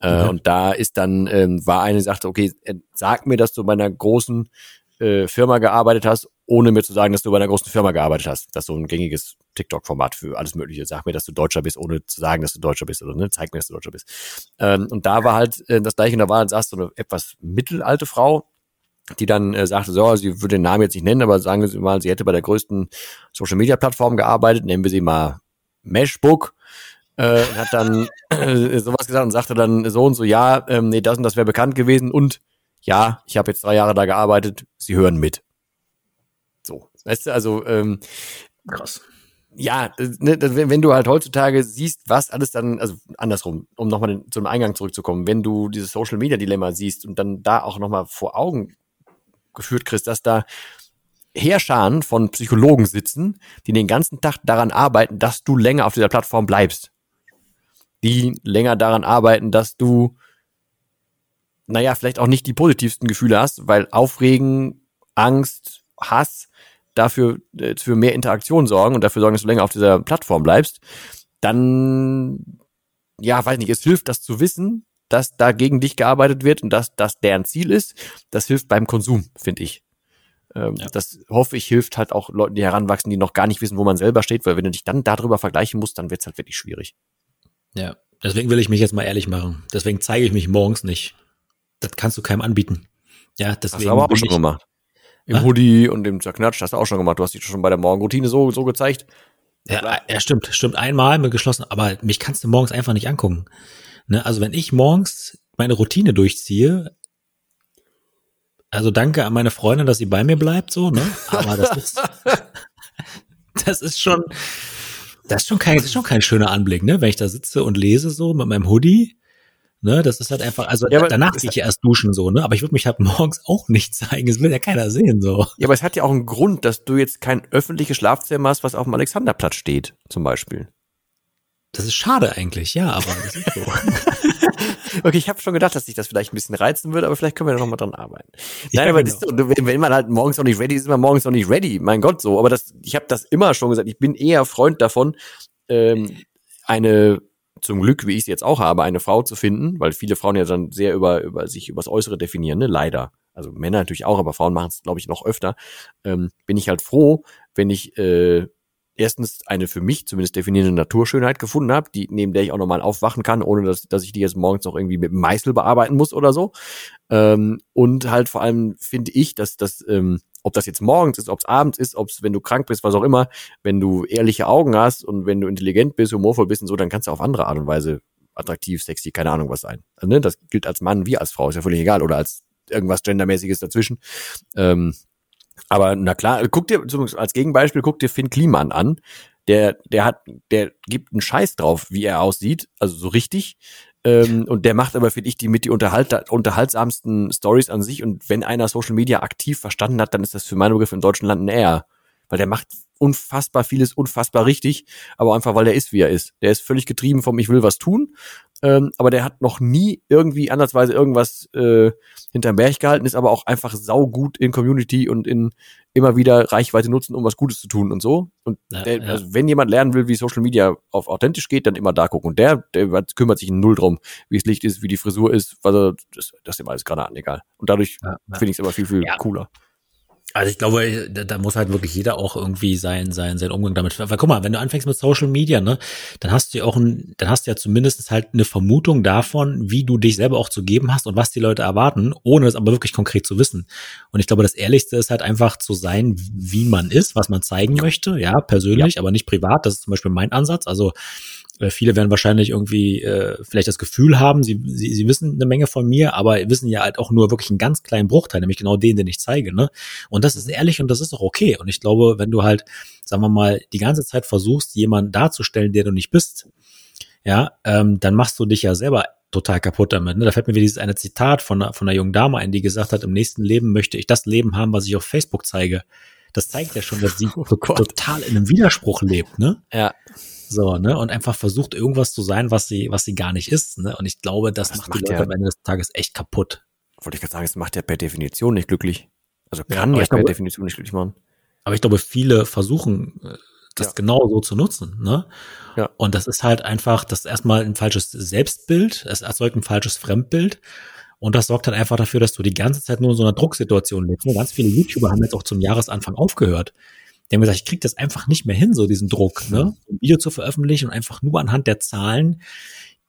Äh, mhm. Und da ist dann, ähm, war eine, die sagte, okay, äh, sag mir, dass du bei einer großen äh, Firma gearbeitet hast, ohne mir zu sagen, dass du bei einer großen Firma gearbeitet hast. Das ist so ein gängiges TikTok-Format für alles Mögliche. Sag mir, dass du Deutscher bist, ohne zu sagen, dass du Deutscher bist, oder ne, zeig mir, dass du Deutscher bist. Ähm, und da war halt äh, das gleiche, und da war, saß so eine etwas mittelalte Frau, die dann äh, sagte, so, sie würde den Namen jetzt nicht nennen, aber sagen Sie mal, sie hätte bei der größten Social-Media-Plattform gearbeitet, nennen wir sie mal Meshbook, äh, und hat dann äh, sowas gesagt und sagte dann so und so, ja, ähm, nee, das und das wäre bekannt gewesen und ja, ich habe jetzt drei Jahre da gearbeitet, sie hören mit. Weißt du, also ähm, krass. Ja, ne, wenn du halt heutzutage siehst, was alles dann, also andersrum, um nochmal zum Eingang zurückzukommen, wenn du dieses Social Media Dilemma siehst und dann da auch nochmal vor Augen geführt kriegst, dass da Heerscharen von Psychologen sitzen, die den ganzen Tag daran arbeiten, dass du länger auf dieser Plattform bleibst. Die länger daran arbeiten, dass du naja, vielleicht auch nicht die positivsten Gefühle hast, weil Aufregen, Angst, Hass dafür äh, für mehr Interaktion sorgen und dafür sorgen, dass du länger auf dieser Plattform bleibst, dann, ja, weiß nicht, es hilft, das zu wissen, dass da gegen dich gearbeitet wird und dass das deren Ziel ist. Das hilft beim Konsum, finde ich. Ähm, ja. Das hoffe ich hilft halt auch Leuten, die heranwachsen, die noch gar nicht wissen, wo man selber steht, weil wenn du dich dann darüber vergleichen musst, dann wird es halt wirklich schwierig. Ja, deswegen will ich mich jetzt mal ehrlich machen. Deswegen zeige ich mich morgens nicht das kannst du keinem anbieten. Ja, deswegen. Hast du aber auch schon gemacht. Im ah? Hoodie und im Zerknatsch hast du auch schon gemacht. Du hast dich schon bei der Morgenroutine so, so gezeigt. Ja, ja, stimmt, stimmt. Einmal mit geschlossen, aber mich kannst du morgens einfach nicht angucken. Ne? Also wenn ich morgens meine Routine durchziehe, also danke an meine Freundin, dass sie bei mir bleibt, so, ne? Aber das ist, das ist schon, das ist schon kein, das ist schon kein schöner Anblick, ne? Wenn ich da sitze und lese so mit meinem Hoodie Ne, das ist halt einfach, also ja, danach gehe ich erst duschen so, ne? Aber ich würde mich halt morgens auch nicht zeigen. Das will ja keiner sehen so. Ja, aber es hat ja auch einen Grund, dass du jetzt kein öffentliches Schlafzimmer hast, was auf dem Alexanderplatz steht, zum Beispiel. das ist schade eigentlich, ja, aber das ist so. okay, ich habe schon gedacht, dass sich das vielleicht ein bisschen reizen würde, aber vielleicht können wir da nochmal dran arbeiten. Nein, ja, aber genau. so, wenn man halt morgens noch nicht ready ist, ist man morgens noch nicht ready. Mein Gott, so. Aber das, ich habe das immer schon gesagt. Ich bin eher Freund davon, ähm, eine zum Glück, wie ich es jetzt auch habe, eine Frau zu finden, weil viele Frauen ja dann sehr über, über sich übers Äußere definieren, ne? Leider. Also Männer natürlich auch, aber Frauen machen es, glaube ich, noch öfter. Ähm, bin ich halt froh, wenn ich äh, erstens eine für mich zumindest definierende Naturschönheit gefunden habe, die neben der ich auch nochmal aufwachen kann, ohne dass, dass ich die jetzt morgens noch irgendwie mit Meißel bearbeiten muss oder so. Ähm, und halt vor allem finde ich, dass das, ähm, ob das jetzt morgens ist, ob es abends ist, ob es, wenn du krank bist, was auch immer, wenn du ehrliche Augen hast und wenn du intelligent bist, humorvoll bist und so, dann kannst du auf andere Art und Weise attraktiv, sexy, keine Ahnung was sein. Also, ne? Das gilt als Mann wie als Frau, ist ja völlig egal. Oder als irgendwas Gendermäßiges dazwischen. Ähm, aber na klar, guck dir als Gegenbeispiel, guck dir Finn Kliman an. Der, der hat, der gibt einen Scheiß drauf, wie er aussieht, also so richtig. Ähm, und der macht aber, finde ich, die mit die unterhalt, unterhaltsamsten Stories an sich. Und wenn einer Social Media aktiv verstanden hat, dann ist das für meinen Begriff im deutschen Land ein R. Weil der macht unfassbar vieles unfassbar richtig, aber einfach weil der ist, wie er ist. Der ist völlig getrieben vom Ich will was tun ähm, aber der hat noch nie irgendwie andersweise irgendwas äh, hinterm Berg gehalten, ist aber auch einfach saugut in Community und in immer wieder Reichweite nutzen, um was Gutes zu tun und so. Und ja, der, ja. Also wenn jemand lernen will, wie Social Media auf authentisch geht, dann immer da gucken. Und der, der kümmert sich null drum, wie das Licht ist, wie die Frisur ist, was er, das, das ist ihm alles gerade an, egal. Und dadurch ja, finde ich es aber viel, viel cooler. Also ich glaube, da, muss halt wirklich jeder auch irgendwie sein, sein, sein Umgang damit. Weil guck mal, wenn du anfängst mit Social Media, ne, dann hast du ja auch ein, dann hast du ja zumindest halt eine Vermutung davon, wie du dich selber auch zu geben hast und was die Leute erwarten, ohne es aber wirklich konkret zu wissen. Und ich glaube, das Ehrlichste ist halt einfach zu sein, wie man ist, was man zeigen möchte, ja, persönlich, ja. aber nicht privat. Das ist zum Beispiel mein Ansatz. Also viele werden wahrscheinlich irgendwie äh, vielleicht das Gefühl haben, sie, sie, sie wissen eine Menge von mir, aber wissen ja halt auch nur wirklich einen ganz kleinen Bruchteil, nämlich genau den, den ich zeige. Ne? Und das ist ehrlich und das ist auch okay. Und ich glaube, wenn du halt, sagen wir mal, die ganze Zeit versuchst, jemanden darzustellen, der du nicht bist, ja, ähm, dann machst du dich ja selber total kaputt damit. Ne? Da fällt mir wieder dieses eine Zitat von, einer, von einer jungen Dame ein, die gesagt hat, im nächsten Leben möchte ich das Leben haben, was ich auf Facebook zeige. Das zeigt ja schon, dass sie oh total in einem Widerspruch lebt, ne? Ja. So, ne? Und einfach versucht, irgendwas zu sein, was sie, was sie gar nicht ist. Ne? Und ich glaube, das, das macht, macht die Leute ja, am Ende des Tages echt kaputt. Wollte ich gerade sagen, es macht ja per Definition nicht glücklich. Also kann ja, ja per glaube, Definition nicht glücklich machen. Aber ich glaube, viele versuchen, äh, das ja. genau so zu nutzen. Ne? Ja. Und das ist halt einfach, das ist erstmal ein falsches Selbstbild, es erzeugt ein falsches Fremdbild. Und das sorgt halt einfach dafür, dass du die ganze Zeit nur in so einer Drucksituation lebst. Ganz viele YouTuber haben jetzt auch zum Jahresanfang aufgehört, die haben gesagt, ich krieg das einfach nicht mehr hin, so diesen Druck, ne? Ein Video zu veröffentlichen und einfach nur anhand der Zahlen,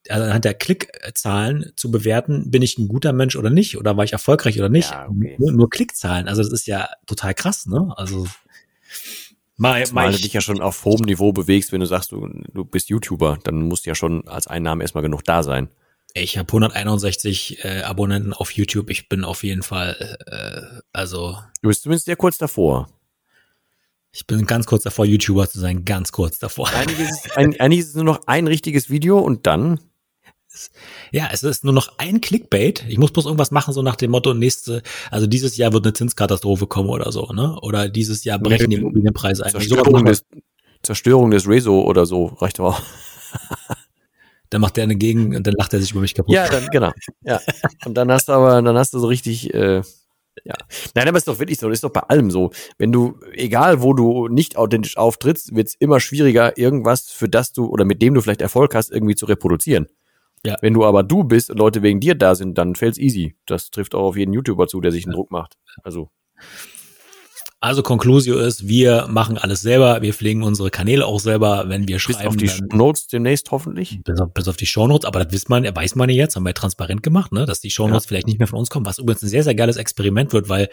also anhand der Klickzahlen zu bewerten, bin ich ein guter Mensch oder nicht, oder war ich erfolgreich oder nicht. Ja, okay. nur, nur Klickzahlen, also das ist ja total krass, ne? Also Mal, mal du dich ja schon auf hohem Niveau bewegst, wenn du sagst, du, du bist YouTuber, dann muss ja schon als Einnahme erstmal genug da sein. Ich habe 161 äh, Abonnenten auf YouTube. Ich bin auf jeden Fall, äh, also. Du bist zumindest sehr kurz davor. Ich bin ganz kurz davor, YouTuber zu sein, ganz kurz davor. Eigentlich ist, ein, eigentlich ist es nur noch ein richtiges Video und dann. Ja, es ist nur noch ein Clickbait. Ich muss bloß irgendwas machen, so nach dem Motto, nächste, also dieses Jahr wird eine Zinskatastrophe kommen oder so, ne? Oder dieses Jahr brechen die Immobilienpreise ein. Zerstörung, des, Zerstörung des Rezo oder so, reicht auch. dann macht der eine Gegen und dann lacht er sich über mich kaputt. Ja, dann, genau. Ja. Und dann hast du aber, dann hast du so richtig, äh, ja. Nein, aber es ist doch wirklich so, das ist doch bei allem so. Wenn du, egal wo du nicht authentisch auftrittst, wird es immer schwieriger, irgendwas, für das du oder mit dem du vielleicht Erfolg hast, irgendwie zu reproduzieren. Ja. Wenn du aber du bist und Leute wegen dir da sind, dann fällt's easy. Das trifft auch auf jeden YouTuber zu, der sich einen Druck macht. Also. Also Conclusio ist, wir machen alles selber, wir pflegen unsere Kanäle auch selber, wenn wir schreiben. Bis auf die Notes demnächst hoffentlich. Bis auf, bis auf die Shownotes, aber das weiß man, weiß man ja jetzt, haben wir transparent gemacht, ne, dass die Shownotes ja. vielleicht nicht mehr von uns kommen, was übrigens ein sehr, sehr geiles Experiment wird, weil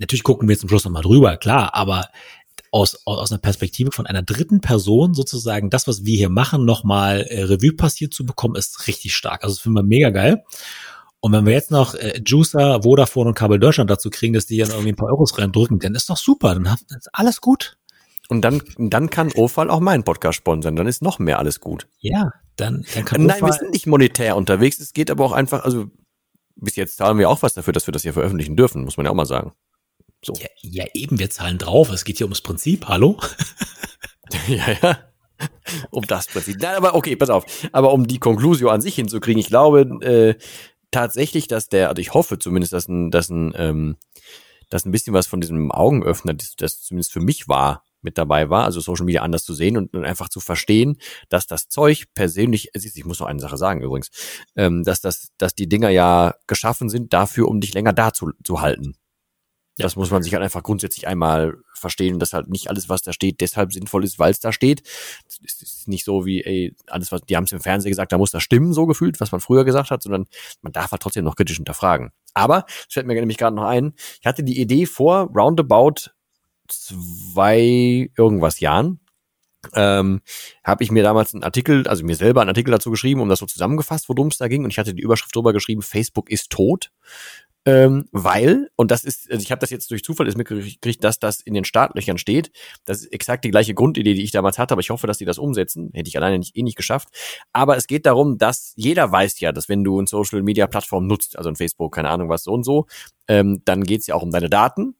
natürlich gucken wir zum Schluss nochmal drüber, klar, aber aus, aus einer Perspektive von einer dritten Person sozusagen das, was wir hier machen, nochmal äh, Revue passiert zu bekommen, ist richtig stark. Also das finden wir mega geil. Und wenn wir jetzt noch äh, Juicer, Vodafone und Kabel Deutschland dazu kriegen, dass die dann irgendwie ein paar Euros reindrücken, dann ist doch super, dann ist alles gut. Und dann, dann kann Ofal auch meinen Podcast sponsern, dann ist noch mehr alles gut. Ja, dann, dann kann Nein, wir sind nicht monetär unterwegs, es geht aber auch einfach, also bis jetzt zahlen wir auch was dafür, dass wir das hier veröffentlichen dürfen, muss man ja auch mal sagen. So. Ja, ja eben, wir zahlen drauf, es geht hier ums Prinzip, hallo? ja, ja. um das Prinzip. Nein, aber okay, pass auf. Aber um die Conclusio an sich hinzukriegen, ich glaube äh, tatsächlich, dass der, also ich hoffe zumindest, dass ein, dass ein, ähm, dass ein bisschen was von diesem Augenöffner, das, das zumindest für mich war, mit dabei war, also Social Media anders zu sehen und, und einfach zu verstehen, dass das Zeug persönlich, ich muss noch eine Sache sagen übrigens, ähm, dass das, dass die Dinger ja geschaffen sind dafür, um dich länger da zu, zu halten. Ja. Das muss man sich halt einfach grundsätzlich einmal verstehen, dass halt nicht alles, was da steht, deshalb sinnvoll ist, weil es da steht. Es ist nicht so wie, ey, alles, was, die haben es im Fernsehen gesagt, da muss das stimmen, so gefühlt, was man früher gesagt hat, sondern man darf halt trotzdem noch kritisch hinterfragen. Aber, es fällt mir nämlich gerade noch ein, ich hatte die Idee vor roundabout zwei irgendwas Jahren, ähm, habe ich mir damals einen Artikel, also mir selber einen Artikel dazu geschrieben, um das so zusammengefasst, worum es da ging. Und ich hatte die Überschrift drüber geschrieben, Facebook ist tot. Ähm, weil, und das ist, also ich habe das jetzt durch Zufall ist mitgekriegt, dass das in den Startlöchern steht. Das ist exakt die gleiche Grundidee, die ich damals hatte, aber ich hoffe, dass die das umsetzen. Hätte ich alleine nicht, eh nicht geschafft. Aber es geht darum, dass jeder weiß ja, dass wenn du eine Social Media Plattform nutzt, also ein Facebook, keine Ahnung was so und so, ähm, dann geht's ja auch um deine Daten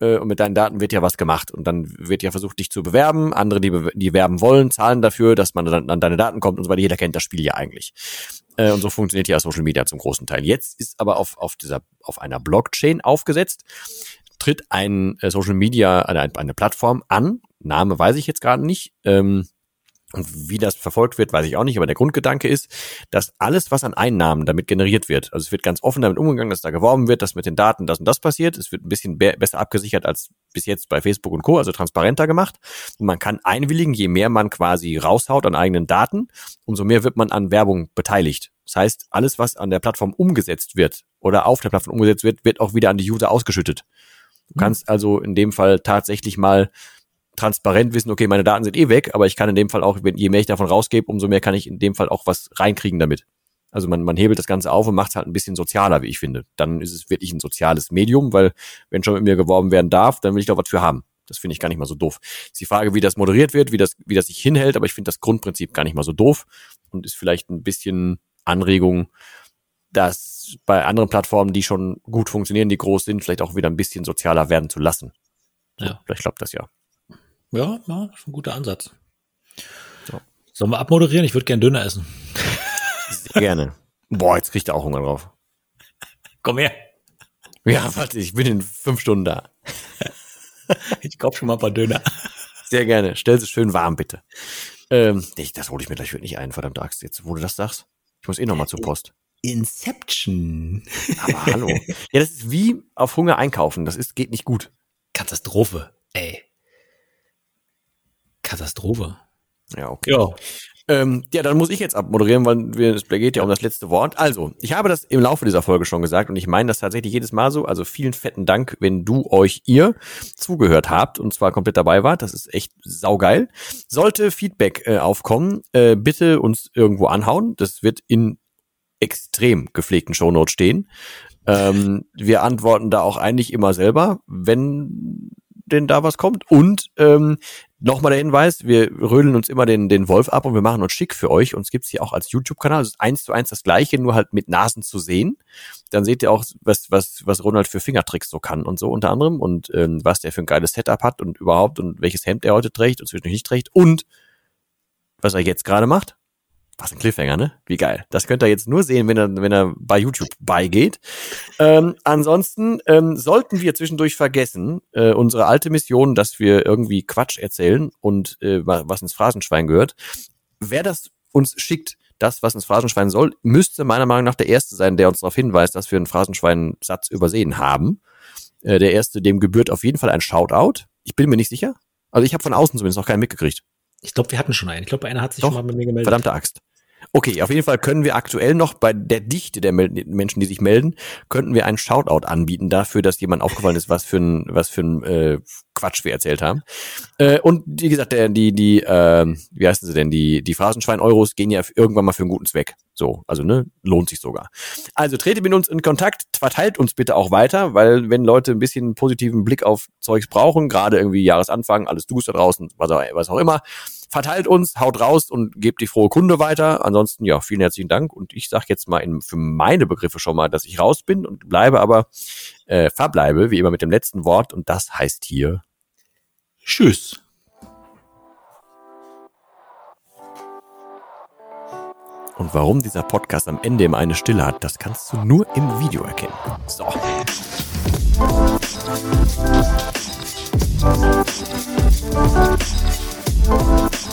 äh, und mit deinen Daten wird ja was gemacht und dann wird ja versucht, dich zu bewerben. Andere, die, die werben wollen, zahlen dafür, dass man dann an deine Daten kommt und so weiter. Jeder kennt das Spiel ja eigentlich. Äh, und so funktioniert ja Social Media zum großen Teil. Jetzt ist aber auf, auf dieser, auf einer Blockchain aufgesetzt, tritt ein äh, Social Media, eine, eine Plattform an. Name weiß ich jetzt gerade nicht. Ähm, und wie das verfolgt wird, weiß ich auch nicht, aber der Grundgedanke ist, dass alles, was an Einnahmen damit generiert wird, also es wird ganz offen damit umgegangen, dass da geworben wird, dass mit den Daten das und das passiert. Es wird ein bisschen be besser abgesichert als bis jetzt bei Facebook und Co., also transparenter gemacht. Und man kann einwilligen, je mehr man quasi raushaut an eigenen Daten, umso mehr wird man an Werbung beteiligt. Das heißt, alles, was an der Plattform umgesetzt wird oder auf der Plattform umgesetzt wird, wird auch wieder an die User ausgeschüttet. Du mhm. kannst also in dem Fall tatsächlich mal transparent wissen, okay, meine Daten sind eh weg, aber ich kann in dem Fall auch, je mehr ich davon rausgebe, umso mehr kann ich in dem Fall auch was reinkriegen damit. Also man, man hebelt das Ganze auf und macht es halt ein bisschen sozialer, wie ich finde. Dann ist es wirklich ein soziales Medium, weil wenn schon mit mir geworben werden darf, dann will ich doch was für haben. Das finde ich gar nicht mal so doof. Ist die Frage, wie das moderiert wird, wie das, wie das sich hinhält, aber ich finde das Grundprinzip gar nicht mal so doof und ist vielleicht ein bisschen Anregung, das bei anderen Plattformen, die schon gut funktionieren, die groß sind, vielleicht auch wieder ein bisschen sozialer werden zu lassen. So, ja. Vielleicht klappt das ja. Ja, ja, ist ein guter Ansatz. So. Sollen wir abmoderieren? Ich würde gern Döner essen. Sehr gerne. Boah, jetzt kriegt er auch Hunger drauf. Komm her. Ja, warte, ich bin in fünf Stunden da. ich kauf schon mal ein paar Döner. Sehr gerne. Stell sie schön warm, bitte. Ähm, ich, das hole ich mir gleich wirklich nicht ein, verdammt Axt, jetzt, wo du das sagst. Ich muss eh noch mal zur Post. Inception. Aber hallo. Ja, das ist wie auf Hunger einkaufen. Das ist, geht nicht gut. Katastrophe. Katastrophe. Ja, okay. Ja. Ähm, ja, dann muss ich jetzt abmoderieren, weil wir, es geht ja um das letzte Wort. Also, ich habe das im Laufe dieser Folge schon gesagt und ich meine das tatsächlich jedes Mal so. Also vielen fetten Dank, wenn du euch ihr zugehört habt und zwar komplett dabei wart. Das ist echt saugeil. Sollte Feedback äh, aufkommen, äh, bitte uns irgendwo anhauen. Das wird in extrem gepflegten Shownotes stehen. Ähm, wir antworten da auch eigentlich immer selber, wenn denn da was kommt. Und ähm, Nochmal der Hinweis, wir rödeln uns immer den, den Wolf ab und wir machen uns schick für euch. Uns gibt's hier auch als YouTube-Kanal. Es ist eins zu eins das gleiche, nur halt mit Nasen zu sehen. Dann seht ihr auch, was, was, was Ronald für Fingertricks so kann und so unter anderem und ähm, was der für ein geiles Setup hat und überhaupt und welches Hemd er heute trägt und zwischendurch nicht trägt und was er jetzt gerade macht. Was ein Cliffhanger, ne? Wie geil. Das könnt ihr jetzt nur sehen, wenn er, wenn er bei YouTube beigeht. Ähm, ansonsten ähm, sollten wir zwischendurch vergessen, äh, unsere alte Mission, dass wir irgendwie Quatsch erzählen und äh, was ins Phrasenschwein gehört. Wer das uns schickt, das, was ins Phrasenschwein soll, müsste meiner Meinung nach der Erste sein, der uns darauf hinweist, dass wir einen Phrasenschwein-Satz übersehen haben. Äh, der Erste, dem gebührt auf jeden Fall ein Shoutout. Ich bin mir nicht sicher. Also ich habe von außen zumindest noch keinen mitgekriegt. Ich glaube, wir hatten schon einen. Ich glaube, einer hat sich Doch, schon mal bei mir gemeldet. Verdammte Axt. Okay, auf jeden Fall können wir aktuell noch bei der Dichte der Menschen, die sich melden, könnten wir einen Shoutout anbieten dafür, dass jemand aufgefallen ist, was für ein, was für ein äh, Quatsch wir erzählt haben. Äh, und wie gesagt, der, die, die, äh, wie heißen sie denn, die, die Phrasenschwein-Euros gehen ja irgendwann mal für einen guten Zweck. So, also ne, lohnt sich sogar. Also tretet mit uns in Kontakt, verteilt uns bitte auch weiter, weil wenn Leute ein bisschen positiven Blick auf Zeugs brauchen, gerade irgendwie Jahresanfang, alles Du's da draußen, was auch, was auch immer, verteilt uns, haut raus und gebt die frohe Kunde weiter. Ansonsten, ja, vielen herzlichen Dank. Und ich sage jetzt mal in, für meine Begriffe schon mal, dass ich raus bin und bleibe aber, äh, verbleibe, wie immer mit dem letzten Wort. Und das heißt hier Tschüss. Und warum dieser Podcast am Ende immer eine Stille hat, das kannst du nur im Video erkennen. So.